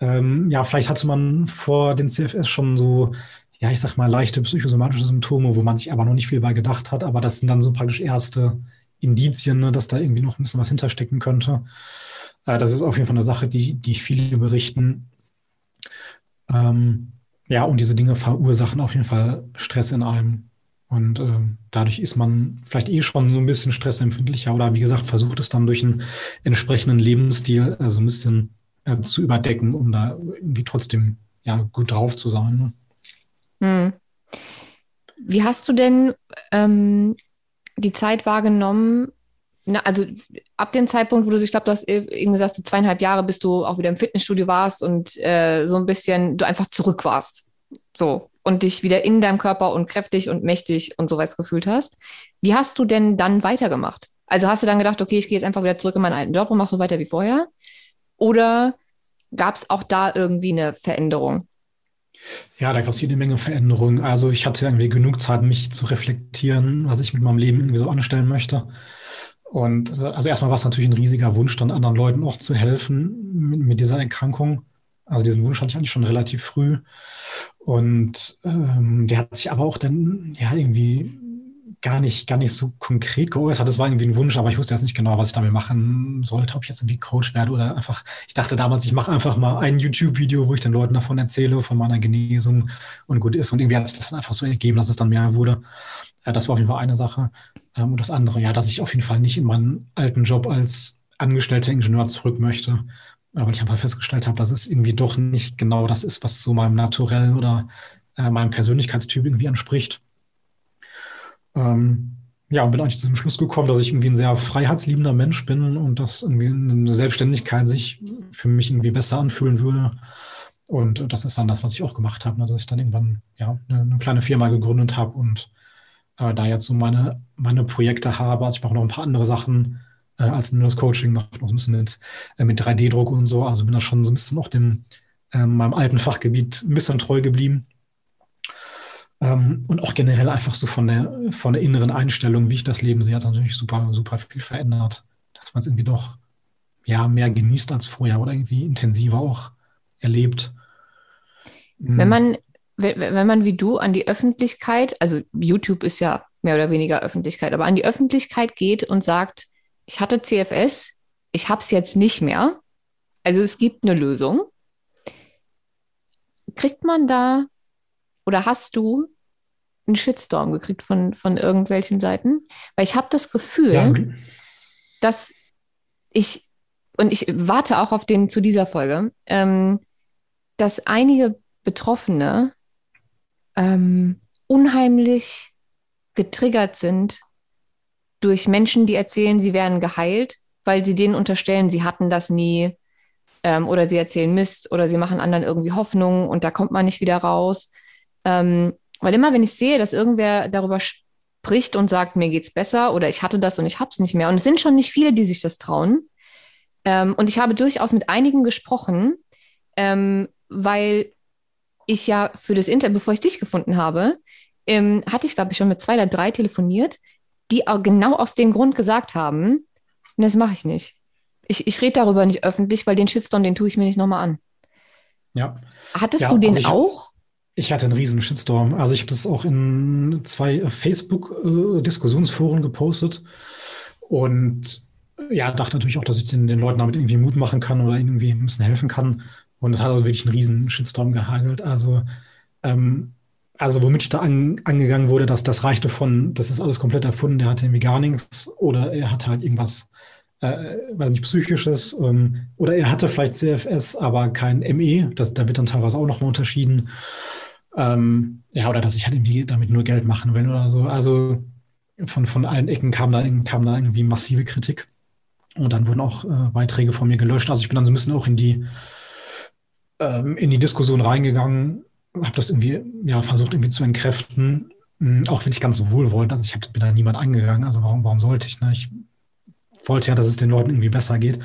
ähm, ja, vielleicht hatte man vor dem CFS schon so, ja, ich sag mal, leichte psychosomatische Symptome, wo man sich aber noch nicht viel bei gedacht hat, aber das sind dann so praktisch erste Indizien, ne, dass da irgendwie noch ein bisschen was hinterstecken könnte. Äh, das ist auf jeden Fall eine Sache, die, die viele berichten. Ähm, ja, und diese Dinge verursachen auf jeden Fall Stress in einem. Und äh, dadurch ist man vielleicht eh schon so ein bisschen stressempfindlicher oder wie gesagt, versucht es dann durch einen entsprechenden Lebensstil äh, so ein bisschen äh, zu überdecken, um da irgendwie trotzdem ja, gut drauf zu sein. Ne? Hm. Wie hast du denn ähm, die Zeit wahrgenommen, na, also ab dem Zeitpunkt, wo du, ich glaube, du hast eben gesagt, so zweieinhalb Jahre, bis du auch wieder im Fitnessstudio warst und äh, so ein bisschen du einfach zurück warst. So. Und dich wieder in deinem Körper und kräftig und mächtig und sowas gefühlt hast. Wie hast du denn dann weitergemacht? Also hast du dann gedacht, okay, ich gehe jetzt einfach wieder zurück in meinen alten Job und mache so weiter wie vorher? Oder gab es auch da irgendwie eine Veränderung? Ja, da gab es jede Menge Veränderungen. Also ich hatte irgendwie genug Zeit, mich zu reflektieren, was ich mit meinem Leben irgendwie so anstellen möchte. Und äh, also erstmal war es natürlich ein riesiger Wunsch, dann anderen Leuten auch zu helfen mit, mit dieser Erkrankung. Also diesen Wunsch hatte ich eigentlich schon relativ früh. Und ähm, der hat sich aber auch dann ja irgendwie gar nicht, gar nicht so konkret geäußert. Das war irgendwie ein Wunsch, aber ich wusste jetzt nicht genau, was ich damit machen sollte, ob ich jetzt irgendwie Coach werde oder einfach, ich dachte damals, ich mache einfach mal ein YouTube-Video, wo ich den Leuten davon erzähle, von meiner Genesung und gut ist. Und irgendwie hat sich das dann einfach so ergeben, dass es dann mehr wurde. Ja, das war auf jeden Fall eine Sache. Ähm, und das andere, ja, dass ich auf jeden Fall nicht in meinen alten Job als angestellter Ingenieur zurück möchte, weil ich einfach festgestellt habe, dass es irgendwie doch nicht genau das ist, was so meinem Naturell oder äh, meinem Persönlichkeitstyp irgendwie entspricht. Ähm, ja, und bin eigentlich zu dem Schluss gekommen, dass ich irgendwie ein sehr freiheitsliebender Mensch bin und dass irgendwie eine Selbstständigkeit sich für mich irgendwie besser anfühlen würde. Und das ist dann das, was ich auch gemacht habe, ne, dass ich dann irgendwann ja, eine, eine kleine Firma gegründet habe und äh, da jetzt so meine, meine Projekte habe. Also ich mache noch ein paar andere Sachen äh, als nur das Coaching, mache noch ein bisschen mit, äh, mit 3D-Druck und so. Also bin da schon so ein bisschen auch dem, äh, meinem alten Fachgebiet ein bisschen treu geblieben. Ähm, und auch generell einfach so von der, von der inneren Einstellung, wie ich das Leben sehe, hat natürlich super, super viel verändert. Dass man es irgendwie doch ja, mehr genießt als vorher oder irgendwie intensiver auch erlebt. Wenn man wenn man wie du an die Öffentlichkeit, also YouTube ist ja mehr oder weniger Öffentlichkeit, aber an die Öffentlichkeit geht und sagt, ich hatte CFS, ich habe es jetzt nicht mehr, also es gibt eine Lösung, kriegt man da oder hast du einen Shitstorm gekriegt von, von irgendwelchen Seiten? Weil ich habe das Gefühl, ja. dass ich, und ich warte auch auf den zu dieser Folge, ähm, dass einige Betroffene ähm, unheimlich getriggert sind durch Menschen, die erzählen, sie wären geheilt, weil sie denen unterstellen, sie hatten das nie ähm, oder sie erzählen Mist oder sie machen anderen irgendwie Hoffnung und da kommt man nicht wieder raus. Ähm, weil immer, wenn ich sehe, dass irgendwer darüber spricht und sagt, mir geht's besser oder ich hatte das und ich hab's nicht mehr, und es sind schon nicht viele, die sich das trauen. Ähm, und ich habe durchaus mit einigen gesprochen, ähm, weil ich ja für das Interview, bevor ich dich gefunden habe, ähm, hatte ich, glaube ich, schon mit zwei oder drei telefoniert, die auch genau aus dem Grund gesagt haben, das mache ich nicht. Ich, ich rede darüber nicht öffentlich, weil den Shitstorm, den tue ich mir nicht nochmal an. Ja. Hattest ja, du den also ich, auch? Ich hatte einen riesen Shitstorm. Also ich habe das auch in zwei Facebook-Diskussionsforen gepostet und ja, dachte natürlich auch, dass ich den, den Leuten damit irgendwie Mut machen kann oder ihnen irgendwie ein bisschen helfen kann. Und es hat also wirklich einen riesen Shitstorm gehagelt. Also, ähm, also womit ich da an, angegangen wurde, dass das reichte von, das ist alles komplett erfunden, der hatte irgendwie gar nichts oder er hatte halt irgendwas, äh, weiß nicht, Psychisches ähm, oder er hatte vielleicht CFS, aber kein ME, das, da wird dann teilweise auch nochmal unterschieden. Ähm, ja, oder dass ich halt irgendwie damit nur Geld machen will oder so. Also von, von allen Ecken kam da, kam da irgendwie massive Kritik. Und dann wurden auch äh, Beiträge von mir gelöscht. Also ich bin dann so ein bisschen auch in die, ähm, in die Diskussion reingegangen, habe das irgendwie ja, versucht irgendwie zu entkräften, hm, auch wenn ich ganz wohlwollend, also ich hab, bin da niemand angegangen, also warum, warum sollte ich? Ne? Ich wollte ja, dass es den Leuten irgendwie besser geht.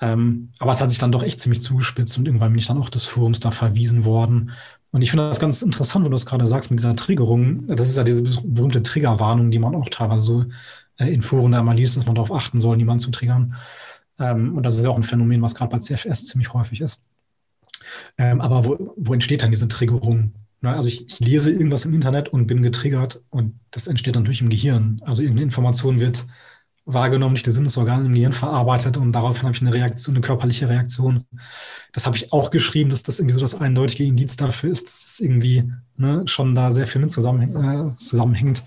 Ähm, aber es hat sich dann doch echt ziemlich zugespitzt und irgendwann bin ich dann auch des Forums da verwiesen worden. Und ich finde das ganz interessant, wenn du das gerade sagst mit dieser Triggerung. Das ist ja diese berühmte Triggerwarnung, die man auch teilweise so äh, in Foren da mal liest, dass man darauf achten soll, niemanden zu triggern. Ähm, und das ist ja auch ein Phänomen, was gerade bei CFS ziemlich häufig ist. Ähm, aber wo, wo entsteht dann diese Triggerung? Ne, also ich, ich, lese irgendwas im Internet und bin getriggert und das entsteht natürlich im Gehirn. Also irgendeine Information wird wahrgenommen durch die Sinnesorgane im Gehirn verarbeitet und daraufhin habe ich eine Reaktion, eine körperliche Reaktion. Das habe ich auch geschrieben, dass das irgendwie so das eindeutige Indiz dafür ist, dass es irgendwie ne, schon da sehr viel mit zusammenhäng äh, zusammenhängt.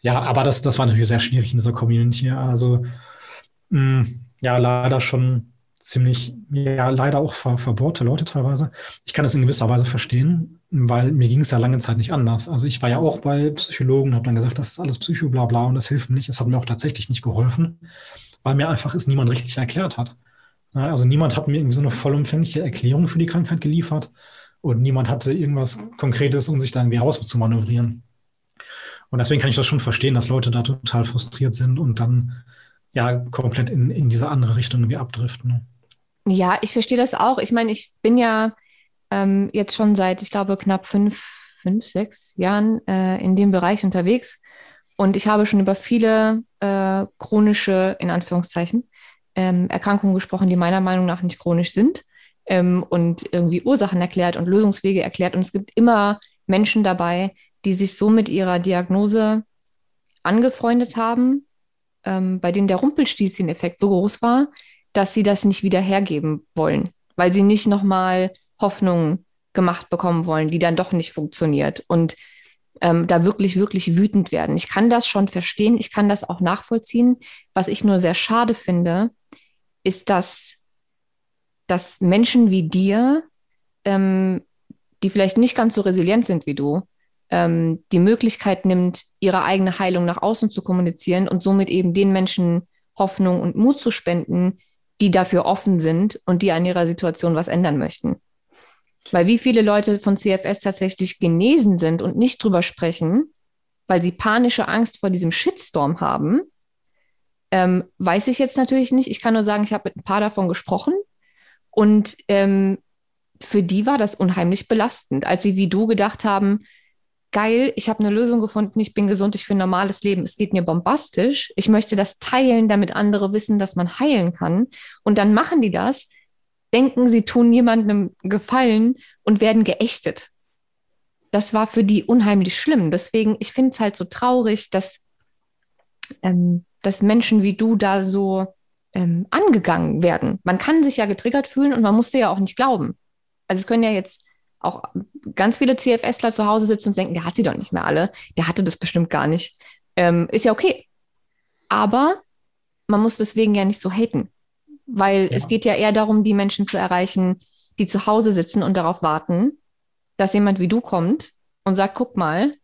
Ja, aber das, das war natürlich sehr schwierig in dieser Community. Also mh, mm, ja, leider schon ziemlich, ja, leider auch ver verbohrte Leute teilweise. Ich kann das in gewisser Weise verstehen, weil mir ging es ja lange Zeit nicht anders. Also ich war ja auch bei Psychologen, habe dann gesagt, das ist alles Psycho, bla bla und das hilft nicht. Es hat mir auch tatsächlich nicht geholfen, weil mir einfach es niemand richtig erklärt hat. Also niemand hat mir irgendwie so eine vollumfängliche Erklärung für die Krankheit geliefert und niemand hatte irgendwas Konkretes, um sich da irgendwie rauszumanövrieren. Und deswegen kann ich das schon verstehen, dass Leute da total frustriert sind und dann ja komplett in, in diese andere Richtung irgendwie abdriften. Ja, ich verstehe das auch. Ich meine, ich bin ja ähm, jetzt schon seit, ich glaube, knapp fünf, fünf, sechs Jahren äh, in dem Bereich unterwegs. Und ich habe schon über viele äh, chronische, in Anführungszeichen, ähm, Erkrankungen gesprochen, die meiner Meinung nach nicht chronisch sind ähm, und irgendwie Ursachen erklärt und Lösungswege erklärt. Und es gibt immer Menschen dabei, die sich so mit ihrer Diagnose angefreundet haben, ähm, bei denen der Rumpelstilzchen-Effekt so groß war, dass sie das nicht wieder hergeben wollen, weil sie nicht nochmal Hoffnung gemacht bekommen wollen, die dann doch nicht funktioniert und ähm, da wirklich, wirklich wütend werden. Ich kann das schon verstehen, ich kann das auch nachvollziehen. Was ich nur sehr schade finde, ist, dass, dass Menschen wie dir, ähm, die vielleicht nicht ganz so resilient sind wie du, ähm, die Möglichkeit nimmt, ihre eigene Heilung nach außen zu kommunizieren und somit eben den Menschen Hoffnung und Mut zu spenden, die dafür offen sind und die an ihrer Situation was ändern möchten. Weil wie viele Leute von CFS tatsächlich genesen sind und nicht drüber sprechen, weil sie panische Angst vor diesem Shitstorm haben, ähm, weiß ich jetzt natürlich nicht. Ich kann nur sagen, ich habe mit ein paar davon gesprochen und ähm, für die war das unheimlich belastend, als sie wie du gedacht haben, geil, ich habe eine Lösung gefunden, ich bin gesund, ich führe ein normales Leben, es geht mir bombastisch, ich möchte das teilen, damit andere wissen, dass man heilen kann. Und dann machen die das, denken, sie tun jemandem Gefallen und werden geächtet. Das war für die unheimlich schlimm. Deswegen, ich finde es halt so traurig, dass, ähm, dass Menschen wie du da so ähm, angegangen werden. Man kann sich ja getriggert fühlen und man musste ja auch nicht glauben. Also es können ja jetzt auch ganz viele CFSler zu Hause sitzen und denken, der hat sie doch nicht mehr alle, der hatte das bestimmt gar nicht. Ähm, ist ja okay. Aber man muss deswegen ja nicht so haten, weil ja. es geht ja eher darum, die Menschen zu erreichen, die zu Hause sitzen und darauf warten, dass jemand wie du kommt und sagt, guck mal,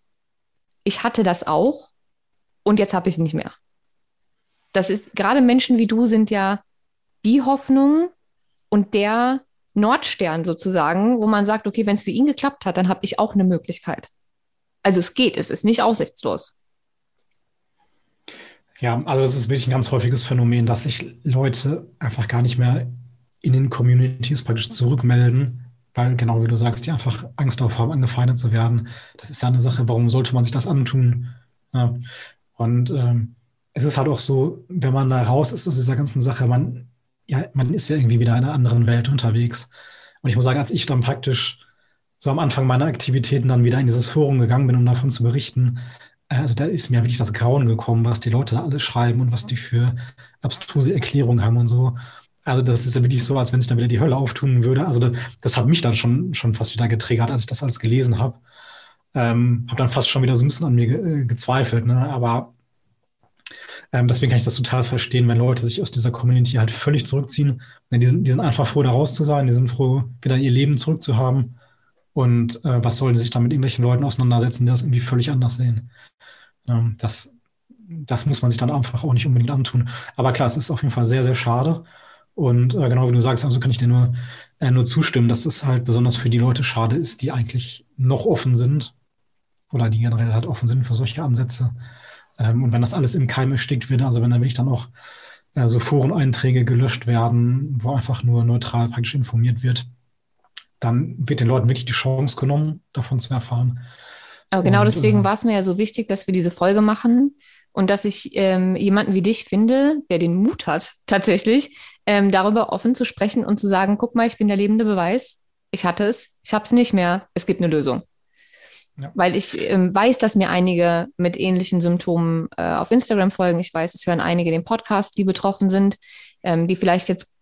ich hatte das auch und jetzt habe ich es nicht mehr. Das ist gerade Menschen wie du sind ja die Hoffnung und der Nordstern sozusagen, wo man sagt, okay, wenn es für ihn geklappt hat, dann habe ich auch eine Möglichkeit. Also es geht, es ist nicht aussichtslos. Ja, also es ist wirklich ein ganz häufiges Phänomen, dass sich Leute einfach gar nicht mehr in den Communities praktisch zurückmelden, weil genau wie du sagst, die einfach Angst davor haben, angefeindet zu werden. Das ist ja eine Sache, warum sollte man sich das antun? Ja. Und ähm, es ist halt auch so, wenn man da raus ist aus dieser ganzen Sache, man, ja, man ist ja irgendwie wieder in einer anderen Welt unterwegs. Und ich muss sagen, als ich dann praktisch so am Anfang meiner Aktivitäten dann wieder in dieses Forum gegangen bin, um davon zu berichten, äh, also da ist mir wirklich das Grauen gekommen, was die Leute da alles schreiben und was die für abstruse Erklärungen haben und so. Also das ist ja wirklich so, als wenn sich dann wieder die Hölle auftun würde. Also das, das hat mich dann schon, schon fast wieder getriggert, als ich das alles gelesen habe. Ähm, habe dann fast schon wieder so ein bisschen an mir ge äh, gezweifelt. Ne? Aber ähm, deswegen kann ich das total verstehen, wenn Leute sich aus dieser Community halt völlig zurückziehen. Die sind, die sind einfach froh, da raus zu sein. Die sind froh, wieder ihr Leben zurückzuhaben. Und äh, was sollen sie sich dann mit irgendwelchen Leuten auseinandersetzen, die das irgendwie völlig anders sehen? Ähm, das, das muss man sich dann einfach auch nicht unbedingt antun. Aber klar, es ist auf jeden Fall sehr, sehr schade. Und äh, genau wie du sagst, also kann ich dir nur, äh, nur zustimmen, dass es halt besonders für die Leute schade ist, die eigentlich noch offen sind oder die generell halt offen sind für solche Ansätze. Ähm, und wenn das alles im Keim erstickt wird, also wenn da wirklich dann auch äh, so Foreneinträge gelöscht werden, wo einfach nur neutral praktisch informiert wird, dann wird den Leuten wirklich die Chance genommen, davon zu erfahren. Aber genau und, deswegen äh, war es mir ja so wichtig, dass wir diese Folge machen und dass ich ähm, jemanden wie dich finde, der den Mut hat, tatsächlich ähm, darüber offen zu sprechen und zu sagen, guck mal, ich bin der lebende Beweis, ich hatte es, ich habe es nicht mehr, es gibt eine Lösung. Ja. Weil ich ähm, weiß, dass mir einige mit ähnlichen Symptomen äh, auf Instagram folgen. Ich weiß, es hören einige den Podcast, die betroffen sind, ähm, die vielleicht jetzt,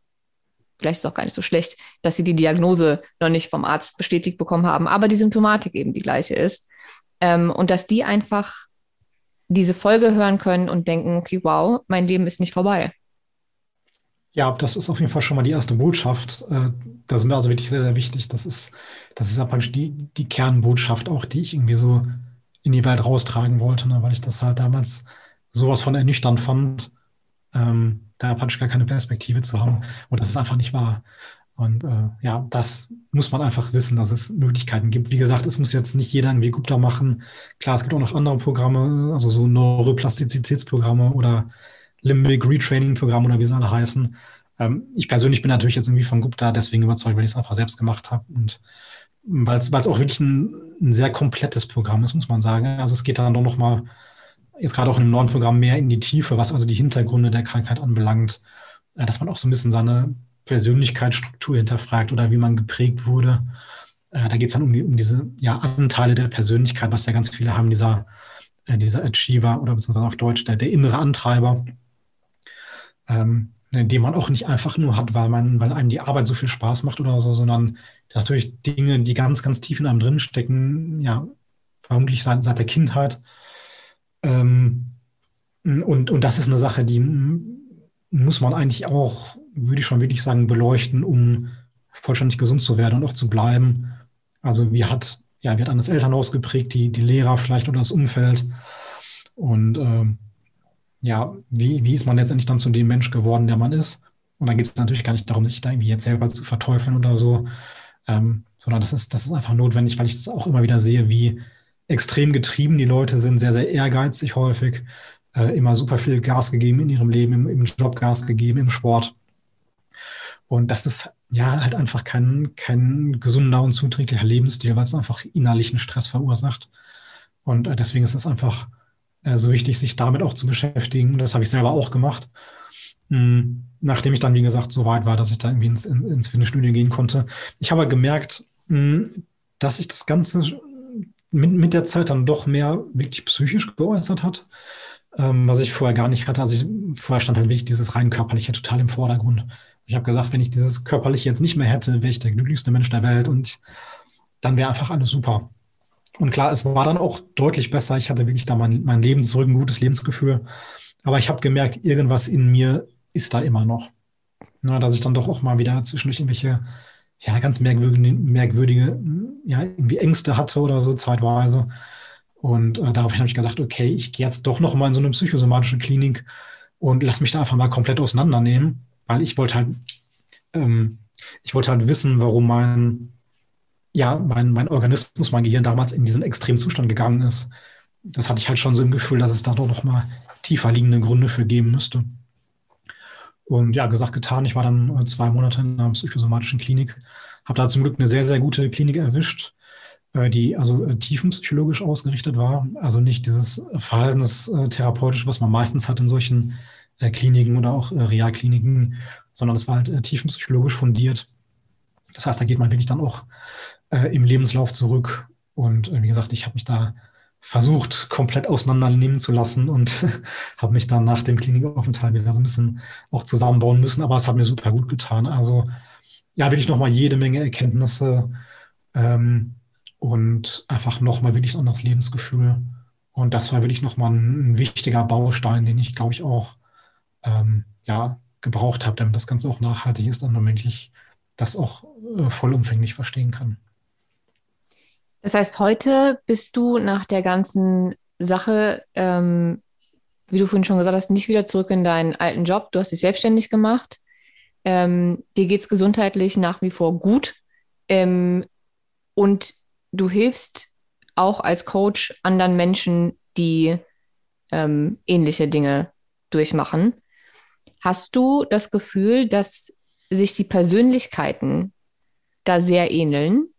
vielleicht ist es auch gar nicht so schlecht, dass sie die Diagnose noch nicht vom Arzt bestätigt bekommen haben, aber die Symptomatik eben die gleiche ist. Ähm, und dass die einfach diese Folge hören können und denken, okay, wow, mein Leben ist nicht vorbei. Ja, das ist auf jeden Fall schon mal die erste Botschaft. Äh, das ist mir also wirklich sehr, sehr wichtig. Das ist, das ist ja praktisch die, die Kernbotschaft auch, die ich irgendwie so in die Welt raustragen wollte, ne? weil ich das halt damals sowas von ernüchternd fand, ähm, da praktisch gar keine Perspektive zu haben. Und das ist einfach nicht wahr. Und äh, ja, das muss man einfach wissen, dass es Möglichkeiten gibt. Wie gesagt, es muss jetzt nicht jeder irgendwie Gupta machen. Klar, es gibt auch noch andere Programme, also so Neuroplastizitätsprogramme oder Limbic Retraining Programm oder wie sie alle heißen. Ähm, ich persönlich bin natürlich jetzt irgendwie von Gupta deswegen überzeugt, weil ich es einfach selbst gemacht habe und weil es auch wirklich ein, ein, sehr komplettes Programm ist, muss man sagen. Also es geht dann doch nochmal, jetzt gerade auch in dem neuen Programm, mehr in die Tiefe, was also die Hintergründe der Krankheit anbelangt, äh, dass man auch so ein bisschen seine Persönlichkeitsstruktur hinterfragt oder wie man geprägt wurde. Äh, da geht es dann um, die, um diese ja, Anteile der Persönlichkeit, was ja ganz viele haben, dieser, äh, dieser Achiever oder beziehungsweise auf Deutsch der, der innere Antreiber ähm, den man auch nicht einfach nur hat, weil man, weil einem die Arbeit so viel Spaß macht oder so, sondern natürlich Dinge, die ganz, ganz tief in einem drin stecken, ja, vermutlich seit, seit der Kindheit. Ähm, und, und das ist eine Sache, die muss man eigentlich auch, würde ich schon wirklich sagen, beleuchten, um vollständig gesund zu werden und auch zu bleiben. Also wie hat, ja, wie hat das Elternhaus geprägt, die, die Lehrer vielleicht oder das Umfeld. Und ähm, ja, wie, wie ist man letztendlich dann zu dem Mensch geworden, der man ist? Und dann geht es natürlich gar nicht darum, sich da irgendwie jetzt selber zu verteufeln oder so, ähm, sondern das ist, das ist einfach notwendig, weil ich das auch immer wieder sehe, wie extrem getrieben die Leute sind, sehr, sehr ehrgeizig häufig, äh, immer super viel Gas gegeben in ihrem Leben, im, im Job Gas gegeben, im Sport. Und das ist ja halt einfach kein, kein gesunder und zuträglicher Lebensstil, weil es einfach innerlichen Stress verursacht. Und äh, deswegen ist es einfach äh, so wichtig, sich damit auch zu beschäftigen. Das habe ich selber auch gemacht. Hm, nachdem ich dann, wie gesagt, so weit war, dass ich da irgendwie ins, ins Fitnessstudio gehen konnte. Ich habe gemerkt, hm, dass sich das Ganze mit, mit der Zeit dann doch mehr wirklich psychisch geäußert hat, ähm, was ich vorher gar nicht hatte. Also ich, vorher stand halt wirklich dieses rein körperliche total im Vordergrund. Ich habe gesagt, wenn ich dieses körperliche jetzt nicht mehr hätte, wäre ich der glücklichste Mensch der Welt und dann wäre einfach alles super. Und klar, es war dann auch deutlich besser. Ich hatte wirklich da mein, mein Leben zurück, ein gutes Lebensgefühl. Aber ich habe gemerkt, irgendwas in mir ist da immer noch. Na, dass ich dann doch auch mal wieder zwischendurch irgendwelche, ja, ganz merkwürdige, merkwürdige ja, irgendwie Ängste hatte oder so zeitweise. Und äh, daraufhin habe ich gesagt, okay, ich gehe jetzt doch noch mal in so eine psychosomatische Klinik und lass mich da einfach mal komplett auseinandernehmen, weil ich wollte halt, ähm, ich wollte halt wissen, warum mein ja, mein, mein Organismus, mein Gehirn damals in diesen extremen Zustand gegangen ist. Das hatte ich halt schon so im Gefühl, dass es da doch noch mal tiefer liegende Gründe für geben müsste. Und ja, gesagt, getan. Ich war dann zwei Monate in einer psychosomatischen Klinik, habe da zum Glück eine sehr, sehr gute Klinik erwischt, äh, die also äh, tiefenpsychologisch ausgerichtet war. Also nicht dieses Verhaltenstherapeutische, was man meistens hat in solchen äh, Kliniken oder auch äh, Realkliniken, sondern es war halt äh, tiefenpsychologisch fundiert. Das heißt, da geht man wirklich dann auch äh, im Lebenslauf zurück. Und wie gesagt, ich habe mich da versucht, komplett auseinandernehmen zu lassen und habe mich dann nach dem Klinikaufenthalt wieder so ein bisschen auch zusammenbauen müssen. Aber es hat mir super gut getan. Also ja, wirklich nochmal jede Menge Erkenntnisse ähm, und einfach nochmal wirklich ein anderes Lebensgefühl. Und das war wirklich nochmal ein, wichtiger Baustein, den ich, glaube ich, auch ähm, ja, gebraucht habe, damit das Ganze auch nachhaltig ist damit ich das auch äh, vollumfänglich verstehen kann. Das heißt, heute bist du nach der ganzen Sache, ähm, wie du vorhin schon gesagt hast, nicht wieder zurück in deinen alten Job. Du hast dich selbstständig gemacht. Ähm, dir geht es gesundheitlich nach wie vor gut. Ähm, und du hilfst auch als Coach anderen Menschen, die ähm, ähnliche Dinge durchmachen. Hast du das Gefühl, dass sich die Persönlichkeiten da sehr ähneln?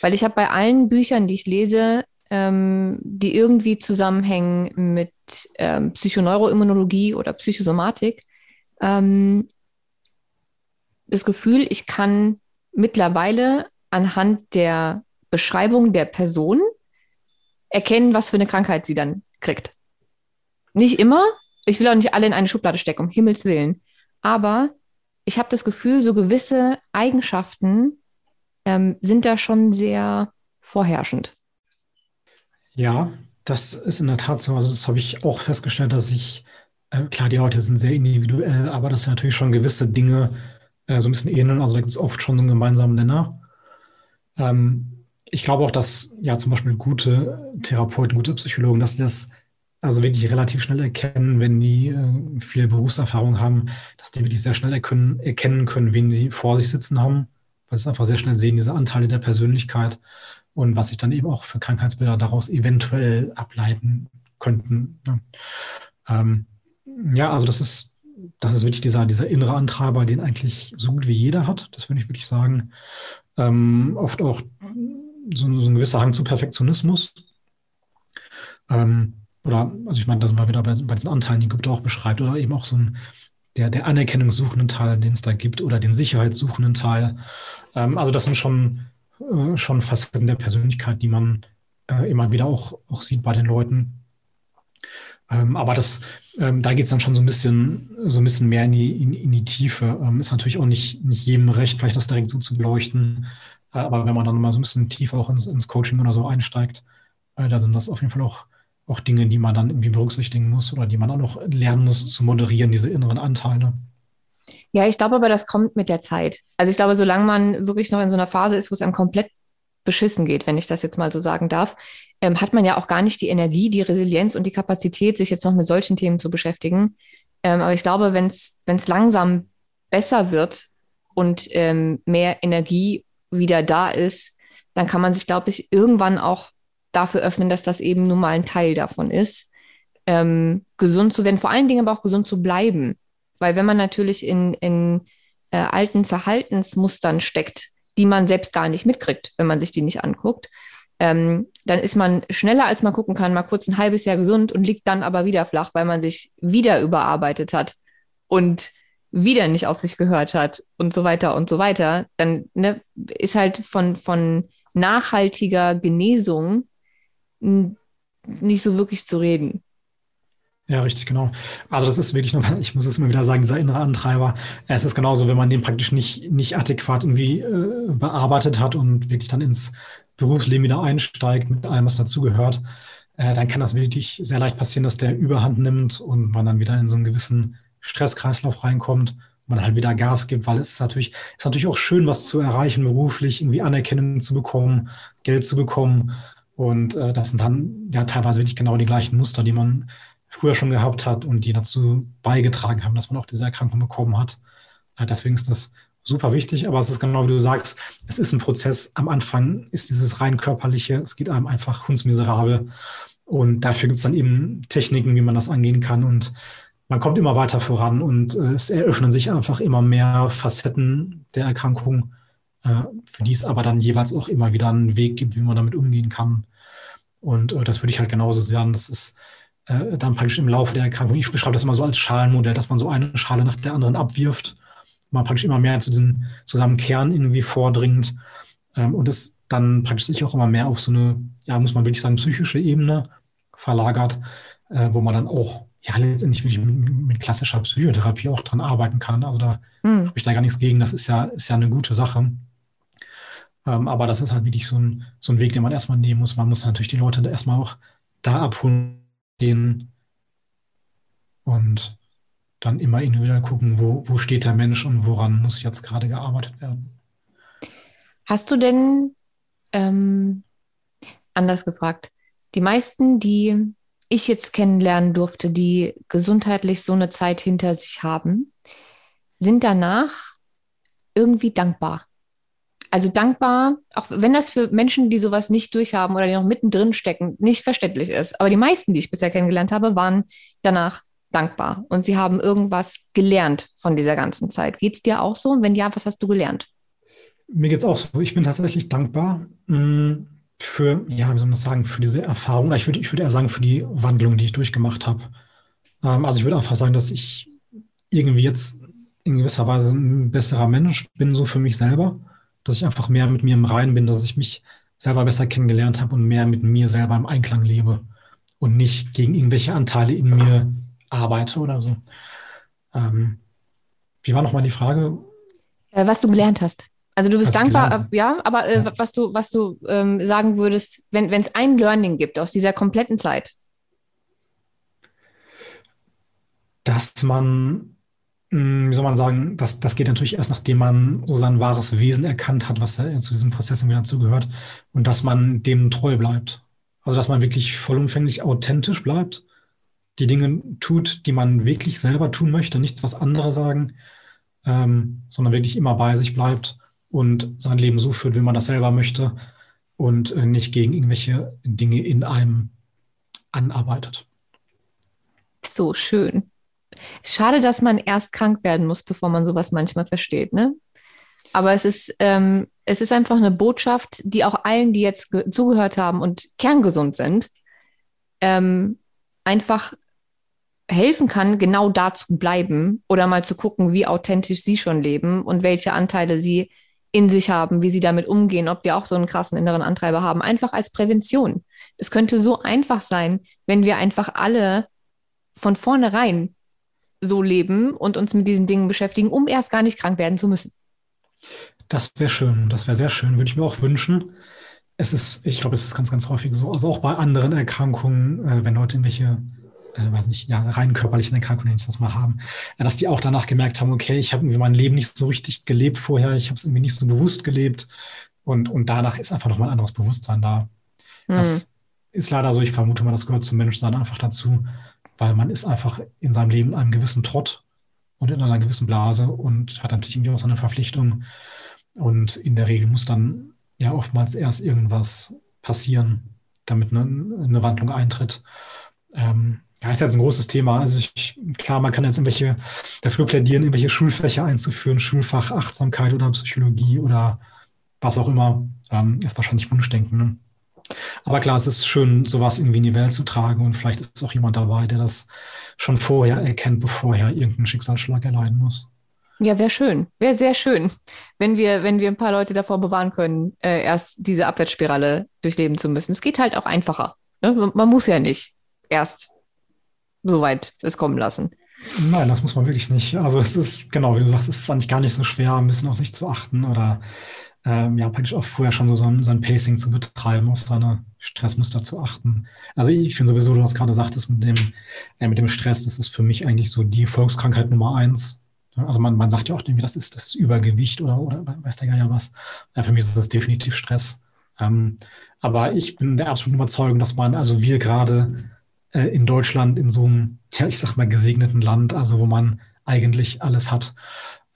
Weil ich habe bei allen Büchern, die ich lese, ähm, die irgendwie zusammenhängen mit ähm, Psychoneuroimmunologie oder Psychosomatik, ähm, das Gefühl, ich kann mittlerweile anhand der Beschreibung der Person erkennen, was für eine Krankheit sie dann kriegt. Nicht immer. Ich will auch nicht alle in eine Schublade stecken, um Himmels Willen. Aber ich habe das Gefühl, so gewisse Eigenschaften ähm, sind da schon sehr vorherrschend. Ja, das ist in der Tat so. Also das habe ich auch festgestellt, dass ich, äh, klar, die Leute sind sehr individuell, aber dass natürlich schon gewisse Dinge äh, so ein bisschen ähneln. Also da gibt es oft schon so einen gemeinsamen Nenner. Ähm, ich glaube auch, dass ja zum Beispiel gute Therapeuten, gute Psychologen, dass sie das also wirklich relativ schnell erkennen, wenn die äh, viel Berufserfahrung haben, dass die wirklich sehr schnell erkennen, erkennen können, wen sie vor sich sitzen haben weil sie einfach sehr schnell sehen, diese Anteile der Persönlichkeit und was sich dann eben auch für Krankheitsbilder daraus eventuell ableiten könnten. Ja, ähm, ja also das ist, das ist wirklich dieser, dieser innere Antreiber, den eigentlich so gut wie jeder hat, das würde ich wirklich sagen. Ähm, oft auch so, so, ein gewisser Hang zu Perfektionismus. Ähm, oder, also ich meine, da sind wir wieder bei, bei diesen Anteilen, die Goethe auch beschreibt, oder eben auch so ein der, der anerkennungssuchenden Teil, den es da gibt, oder den sicherheitssuchenden Teil. Ähm, also das sind schon, äh, schon Facetten der Persönlichkeit, die man äh, immer wieder auch, auch sieht bei den Leuten. Ähm, aber das, ähm, da geht es dann schon so ein bisschen, so ein bisschen mehr in die, in, in die Tiefe. Ähm, ist natürlich auch nicht, nicht jedem recht, vielleicht das direkt so zu beleuchten. Äh, aber wenn man dann mal so ein bisschen tiefer auch ins, ins Coaching oder so einsteigt, äh, da sind das auf jeden Fall auch auch Dinge, die man dann irgendwie berücksichtigen muss oder die man auch noch lernen muss zu moderieren, diese inneren Anteile. Ja, ich glaube aber, das kommt mit der Zeit. Also ich glaube, solange man wirklich noch in so einer Phase ist, wo es einem komplett beschissen geht, wenn ich das jetzt mal so sagen darf, ähm, hat man ja auch gar nicht die Energie, die Resilienz und die Kapazität, sich jetzt noch mit solchen Themen zu beschäftigen. Ähm, aber ich glaube, wenn es langsam besser wird und ähm, mehr Energie wieder da ist, dann kann man sich, glaube ich, irgendwann auch dafür öffnen, dass das eben nun mal ein Teil davon ist, ähm, gesund zu werden, vor allen Dingen aber auch gesund zu bleiben. Weil wenn man natürlich in, in äh, alten Verhaltensmustern steckt, die man selbst gar nicht mitkriegt, wenn man sich die nicht anguckt, ähm, dann ist man schneller, als man gucken kann, mal kurz ein halbes Jahr gesund und liegt dann aber wieder flach, weil man sich wieder überarbeitet hat und wieder nicht auf sich gehört hat und so weiter und so weiter. Dann ne, ist halt von, von nachhaltiger Genesung nicht so wirklich zu reden. Ja, richtig, genau. Also das ist wirklich nochmal, ich muss es immer wieder sagen, dieser innere Antreiber. Es ist genauso, wenn man den praktisch nicht, nicht adäquat irgendwie äh, bearbeitet hat und wirklich dann ins Berufsleben wieder einsteigt mit allem, was dazugehört, äh, dann kann das wirklich sehr leicht passieren, dass der Überhand nimmt und man dann wieder in so einen gewissen Stresskreislauf reinkommt man halt wieder Gas gibt, weil es ist natürlich, ist natürlich auch schön, was zu erreichen, beruflich, irgendwie Anerkennung zu bekommen, Geld zu bekommen. Und äh, das sind dann ja teilweise wirklich genau die gleichen Muster, die man früher schon gehabt hat und die dazu beigetragen haben, dass man auch diese Erkrankung bekommen hat. Äh, deswegen ist das super wichtig, aber es ist genau wie du sagst, es ist ein Prozess. Am Anfang ist dieses rein körperliche, es geht einem einfach hundsmiserabel. Und dafür gibt es dann eben Techniken, wie man das angehen kann. Und man kommt immer weiter voran und äh, es eröffnen sich einfach immer mehr Facetten der Erkrankung für die es aber dann jeweils auch immer wieder einen Weg gibt, wie man damit umgehen kann. Und äh, das würde ich halt genauso sagen. Das ist äh, dann praktisch im Laufe der Erkrankung. Ich beschreibe das immer so als Schalenmodell, dass man so eine Schale nach der anderen abwirft. Man praktisch immer mehr zu diesem zusammen Kern irgendwie vordringt. Ähm, und es dann praktisch sich auch immer mehr auf so eine, ja, muss man wirklich sagen, psychische Ebene verlagert, äh, wo man dann auch ja letztendlich wirklich mit, mit klassischer Psychotherapie auch dran arbeiten kann. Also da hm. habe ich da gar nichts gegen. Das ist ja, ist ja eine gute Sache. Ähm, aber das ist halt wirklich so ein, so ein Weg, den man erstmal nehmen muss. Man muss natürlich die Leute erstmal auch da abholen gehen und dann immer individuell gucken, wo, wo steht der Mensch und woran muss jetzt gerade gearbeitet werden. Hast du denn, ähm, anders gefragt, die meisten, die ich jetzt kennenlernen durfte, die gesundheitlich so eine Zeit hinter sich haben, sind danach irgendwie dankbar. Also dankbar, auch wenn das für Menschen, die sowas nicht durchhaben oder die noch mittendrin stecken, nicht verständlich ist. Aber die meisten, die ich bisher kennengelernt habe, waren danach dankbar und sie haben irgendwas gelernt von dieser ganzen Zeit. Geht es dir auch so? Und wenn ja, was hast du gelernt? Mir geht es auch so. Ich bin tatsächlich dankbar mm, für, ja, wie soll man das sagen, für diese Erfahrung. Ich würde, ich würde eher sagen, für die Wandlung, die ich durchgemacht habe. Ähm, also ich würde einfach sagen, dass ich irgendwie jetzt in gewisser Weise ein besserer Mensch bin, so für mich selber dass ich einfach mehr mit mir im Reinen bin, dass ich mich selber besser kennengelernt habe und mehr mit mir selber im Einklang lebe und nicht gegen irgendwelche Anteile in mir arbeite oder so. Ähm, wie war nochmal die Frage? Äh, was du gelernt hast. Also du bist was dankbar, ja, aber äh, ja. was du, was du ähm, sagen würdest, wenn es ein Learning gibt aus dieser kompletten Zeit. Dass man wie soll man sagen, das, das geht natürlich erst, nachdem man so sein wahres Wesen erkannt hat, was ja zu diesem Prozess irgendwie dazugehört, und dass man dem treu bleibt. Also, dass man wirklich vollumfänglich authentisch bleibt, die Dinge tut, die man wirklich selber tun möchte, nichts, was andere sagen, ähm, sondern wirklich immer bei sich bleibt und sein Leben so führt, wie man das selber möchte und äh, nicht gegen irgendwelche Dinge in einem anarbeitet. So schön. Schade, dass man erst krank werden muss, bevor man sowas manchmal versteht, ne? Aber es ist, ähm, es ist einfach eine Botschaft, die auch allen, die jetzt zugehört haben und kerngesund sind, ähm, einfach helfen kann, genau da zu bleiben oder mal zu gucken, wie authentisch sie schon leben und welche Anteile sie in sich haben, wie sie damit umgehen, ob die auch so einen krassen inneren Antreiber haben. Einfach als Prävention. Es könnte so einfach sein, wenn wir einfach alle von vornherein so leben und uns mit diesen Dingen beschäftigen, um erst gar nicht krank werden zu müssen. Das wäre schön, das wäre sehr schön, würde ich mir auch wünschen. Es ist, ich glaube, es ist ganz, ganz häufig so, also auch bei anderen Erkrankungen, äh, wenn Leute irgendwelche, äh, weiß nicht, ja, rein körperlichen Erkrankungen, nenne ich das mal haben, äh, dass die auch danach gemerkt haben, okay, ich habe irgendwie mein Leben nicht so richtig gelebt vorher, ich habe es irgendwie nicht so bewusst gelebt und, und danach ist einfach nochmal ein anderes Bewusstsein da. Mhm. Das ist leider so, ich vermute mal, das gehört zum Menschsein einfach dazu, weil man ist einfach in seinem Leben einem gewissen Trott und in einer gewissen Blase und hat natürlich irgendwie auch seine Verpflichtung. Und in der Regel muss dann ja oftmals erst irgendwas passieren, damit eine, eine Wandlung eintritt. Ähm, ja, ist jetzt ein großes Thema. Also ich, klar, man kann jetzt irgendwelche dafür plädieren, irgendwelche Schulfächer einzuführen, Schulfach Achtsamkeit oder Psychologie oder was auch immer. Ähm, ist wahrscheinlich Wunschdenken. Ne? Aber klar, es ist schön, sowas irgendwie in die Welt zu tragen und vielleicht ist auch jemand dabei, der das schon vorher erkennt, bevor er irgendeinen Schicksalsschlag erleiden muss. Ja, wäre schön. Wäre sehr schön, wenn wir, wenn wir ein paar Leute davor bewahren können, äh, erst diese Abwärtsspirale durchleben zu müssen. Es geht halt auch einfacher. Ne? Man muss ja nicht erst so weit es kommen lassen. Nein, das muss man wirklich nicht. Also es ist, genau, wie du sagst, es ist eigentlich gar nicht so schwer, ein bisschen auf sich zu achten oder ähm, ja, praktisch auch vorher schon so sein, sein Pacing zu betreiben, auf seine Stressmuster zu achten. Also ich finde sowieso, du hast gerade sagtest, mit dem, äh, mit dem Stress, das ist für mich eigentlich so die Volkskrankheit Nummer eins. Also man, man sagt ja auch irgendwie, das ist, das ist Übergewicht oder, oder weiß der Geier was. Ja, für mich ist das definitiv Stress. Ähm, aber ich bin der absoluten Überzeugung, dass man, also wir gerade äh, in Deutschland in so einem, ja, ich sag mal, gesegneten Land, also wo man eigentlich alles hat,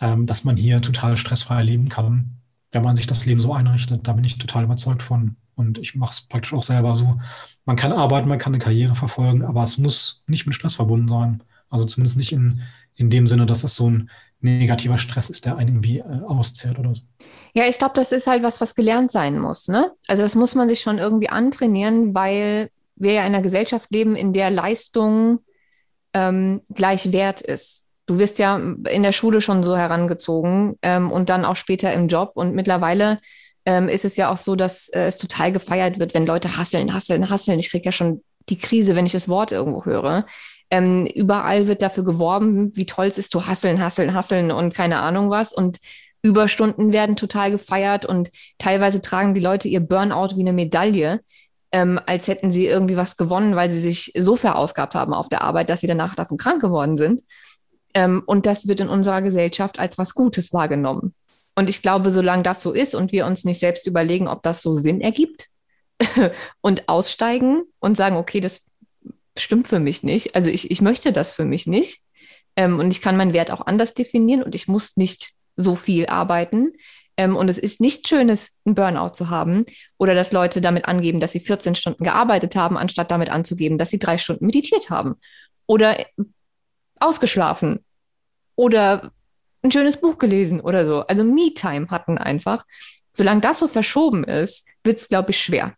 ähm, dass man hier total stressfrei leben kann wenn man sich das Leben so einrichtet. Da bin ich total überzeugt von. Und ich mache es praktisch auch selber so. Man kann arbeiten, man kann eine Karriere verfolgen, aber es muss nicht mit Stress verbunden sein. Also zumindest nicht in, in dem Sinne, dass es so ein negativer Stress ist, der einen irgendwie äh, auszehrt oder so. Ja, ich glaube, das ist halt was, was gelernt sein muss. Ne? Also das muss man sich schon irgendwie antrainieren, weil wir ja in einer Gesellschaft leben, in der Leistung ähm, gleich wert ist. Du wirst ja in der Schule schon so herangezogen ähm, und dann auch später im Job. Und mittlerweile ähm, ist es ja auch so, dass äh, es total gefeiert wird, wenn Leute hasseln, hasseln, hasseln. Ich kriege ja schon die Krise, wenn ich das Wort irgendwo höre. Ähm, überall wird dafür geworben, wie toll es ist, zu hasseln, hasseln, hasseln und keine Ahnung was. Und Überstunden werden total gefeiert und teilweise tragen die Leute ihr Burnout wie eine Medaille, ähm, als hätten sie irgendwie was gewonnen, weil sie sich so verausgabt haben auf der Arbeit, dass sie danach davon krank geworden sind. Ähm, und das wird in unserer Gesellschaft als was Gutes wahrgenommen. Und ich glaube, solange das so ist und wir uns nicht selbst überlegen, ob das so Sinn ergibt und aussteigen und sagen, okay, das stimmt für mich nicht. Also ich, ich möchte das für mich nicht. Ähm, und ich kann meinen Wert auch anders definieren und ich muss nicht so viel arbeiten. Ähm, und es ist nichts Schönes, einen Burnout zu haben oder dass Leute damit angeben, dass sie 14 Stunden gearbeitet haben, anstatt damit anzugeben, dass sie drei Stunden meditiert haben oder ausgeschlafen oder ein schönes Buch gelesen oder so. Also Me-Time hatten einfach. Solange das so verschoben ist, wird es, glaube ich, schwer.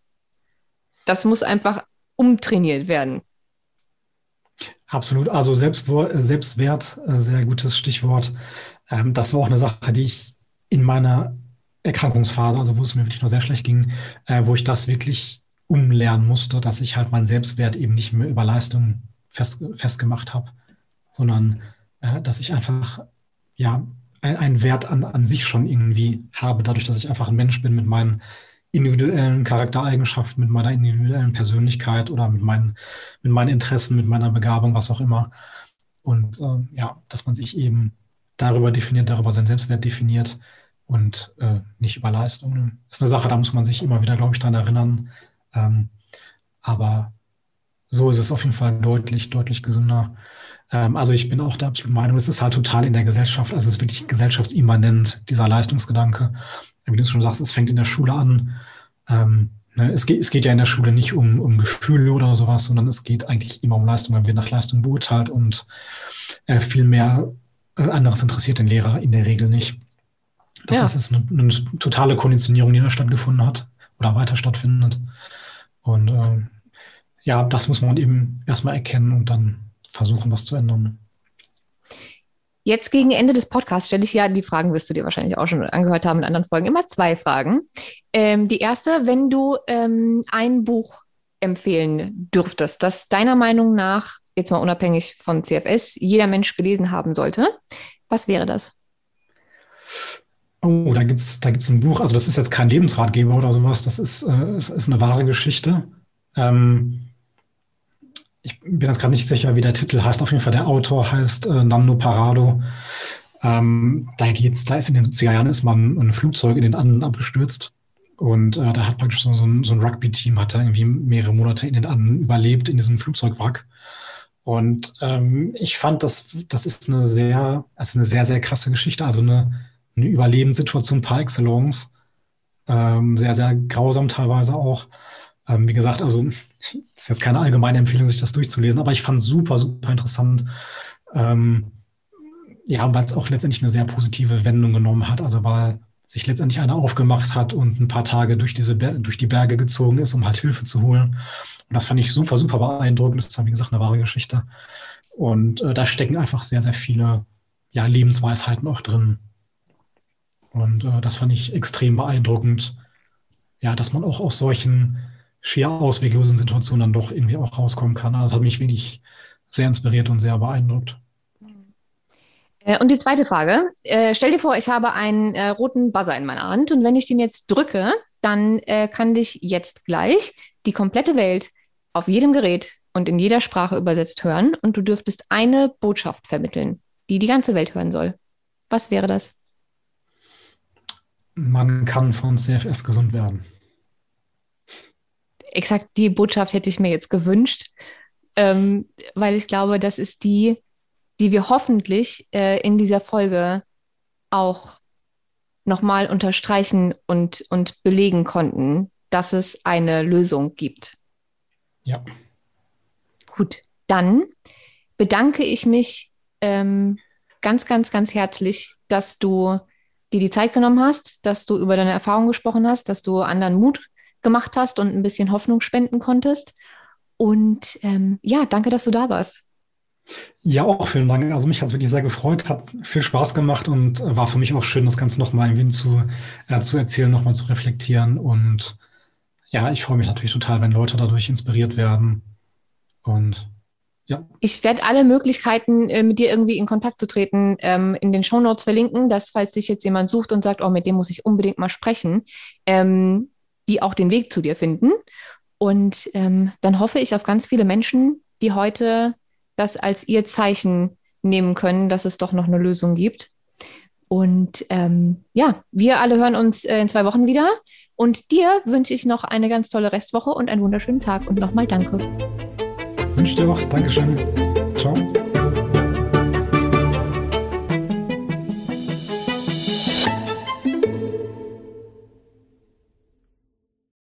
Das muss einfach umtrainiert werden. Absolut. Also Selbstwert, äh, sehr gutes Stichwort. Ähm, das war auch eine Sache, die ich in meiner Erkrankungsphase, also wo es mir wirklich noch sehr schlecht ging, äh, wo ich das wirklich umlernen musste, dass ich halt meinen Selbstwert eben nicht mehr über Leistung fest, festgemacht habe, sondern äh, dass ich einfach ja einen Wert an, an sich schon irgendwie habe, dadurch, dass ich einfach ein Mensch bin mit meinen individuellen Charaktereigenschaften, mit meiner individuellen Persönlichkeit oder mit meinen, mit meinen Interessen, mit meiner Begabung, was auch immer. Und äh, ja, dass man sich eben darüber definiert, darüber seinen Selbstwert definiert und äh, nicht über Leistungen. Das ist eine Sache, da muss man sich immer wieder, glaube ich, dran erinnern. Ähm, aber so ist es auf jeden Fall deutlich, deutlich gesünder. Ähm, also ich bin auch der absoluten Meinung, es ist halt total in der Gesellschaft, also es ist wirklich gesellschaftsimmanent, dieser Leistungsgedanke wie du schon sagst, es fängt in der Schule an. Ähm, ne, es, geht, es geht ja in der Schule nicht um, um Gefühle oder sowas, sondern es geht eigentlich immer um Leistung, weil wir nach Leistung beurteilt und äh, viel mehr äh, anderes interessiert den Lehrer in der Regel nicht. Das ja. heißt, es ist eine, eine, totale Konditionierung, die da stattgefunden hat oder weiter stattfindet. Und äh, ja, das muss man eben erstmal erkennen und dann versuchen, was zu ändern. Jetzt gegen Ende des Podcasts stelle ich ja, die Fragen wirst du dir wahrscheinlich auch schon angehört haben in anderen Folgen, immer zwei Fragen. Ähm, die erste, wenn du ähm, ein Buch empfehlen dürftest, das deiner Meinung nach, jetzt mal unabhängig von CFS, jeder Mensch gelesen haben sollte, was wäre das? Oh, da gibt es da gibt's ein Buch, also das ist jetzt kein Lebensratgeber oder sowas, das ist, äh, ist, ist eine wahre Geschichte. Ähm, ich bin jetzt gerade nicht sicher, wie der Titel heißt. Auf jeden Fall der Autor heißt äh, Nando Parado. Ähm, da geht's, da ist in den 70er Jahren ist man ein Flugzeug in den Anden abgestürzt. Und äh, da hat praktisch so, so ein, so ein Rugby-Team, hat da irgendwie mehrere Monate in den Anden überlebt in diesem Flugzeugwrack. Und ähm, ich fand, das, das ist eine sehr, das ist eine sehr, sehr krasse Geschichte. Also eine, eine Überlebenssituation par excellence. Ähm, sehr, sehr grausam teilweise auch. Ähm, wie gesagt, also ist jetzt keine allgemeine Empfehlung, sich das durchzulesen, aber ich fand super, super interessant. Ähm, ja, weil es auch letztendlich eine sehr positive Wendung genommen hat. Also weil sich letztendlich einer aufgemacht hat und ein paar Tage durch, diese durch die Berge gezogen ist, um halt Hilfe zu holen. Und das fand ich super, super beeindruckend. Das ist, wie gesagt, eine wahre Geschichte. Und äh, da stecken einfach sehr, sehr viele ja, Lebensweisheiten auch drin. Und äh, das fand ich extrem beeindruckend. Ja, dass man auch aus solchen schier ausweglosen Situation dann doch irgendwie auch rauskommen kann. Also das hat mich wirklich sehr inspiriert und sehr beeindruckt. Äh, und die zweite Frage. Äh, stell dir vor, ich habe einen äh, roten Buzzer in meiner Hand und wenn ich den jetzt drücke, dann äh, kann dich jetzt gleich die komplette Welt auf jedem Gerät und in jeder Sprache übersetzt hören und du dürftest eine Botschaft vermitteln, die die ganze Welt hören soll. Was wäre das? Man kann von CFS gesund werden exakt die Botschaft hätte ich mir jetzt gewünscht, ähm, weil ich glaube, das ist die, die wir hoffentlich äh, in dieser Folge auch nochmal unterstreichen und, und belegen konnten, dass es eine Lösung gibt. Ja. Gut, dann bedanke ich mich ähm, ganz, ganz, ganz herzlich, dass du dir die Zeit genommen hast, dass du über deine Erfahrungen gesprochen hast, dass du anderen Mut gemacht hast und ein bisschen Hoffnung spenden konntest. Und ähm, ja, danke, dass du da warst. Ja, auch vielen Dank. Also mich hat es wirklich sehr gefreut, hat viel Spaß gemacht und war für mich auch schön, das Ganze nochmal irgendwie zu, äh, zu erzählen, nochmal zu reflektieren. Und ja, ich freue mich natürlich total, wenn Leute dadurch inspiriert werden. Und ja. Ich werde alle Möglichkeiten, äh, mit dir irgendwie in Kontakt zu treten, ähm, in den Shownotes verlinken, dass falls sich jetzt jemand sucht und sagt, oh, mit dem muss ich unbedingt mal sprechen, ähm, die auch den Weg zu dir finden. Und ähm, dann hoffe ich auf ganz viele Menschen, die heute das als ihr Zeichen nehmen können, dass es doch noch eine Lösung gibt. Und ähm, ja, wir alle hören uns äh, in zwei Wochen wieder. Und dir wünsche ich noch eine ganz tolle Restwoche und einen wunderschönen Tag. Und nochmal danke. Wünsche dir auch. Dankeschön. Ciao.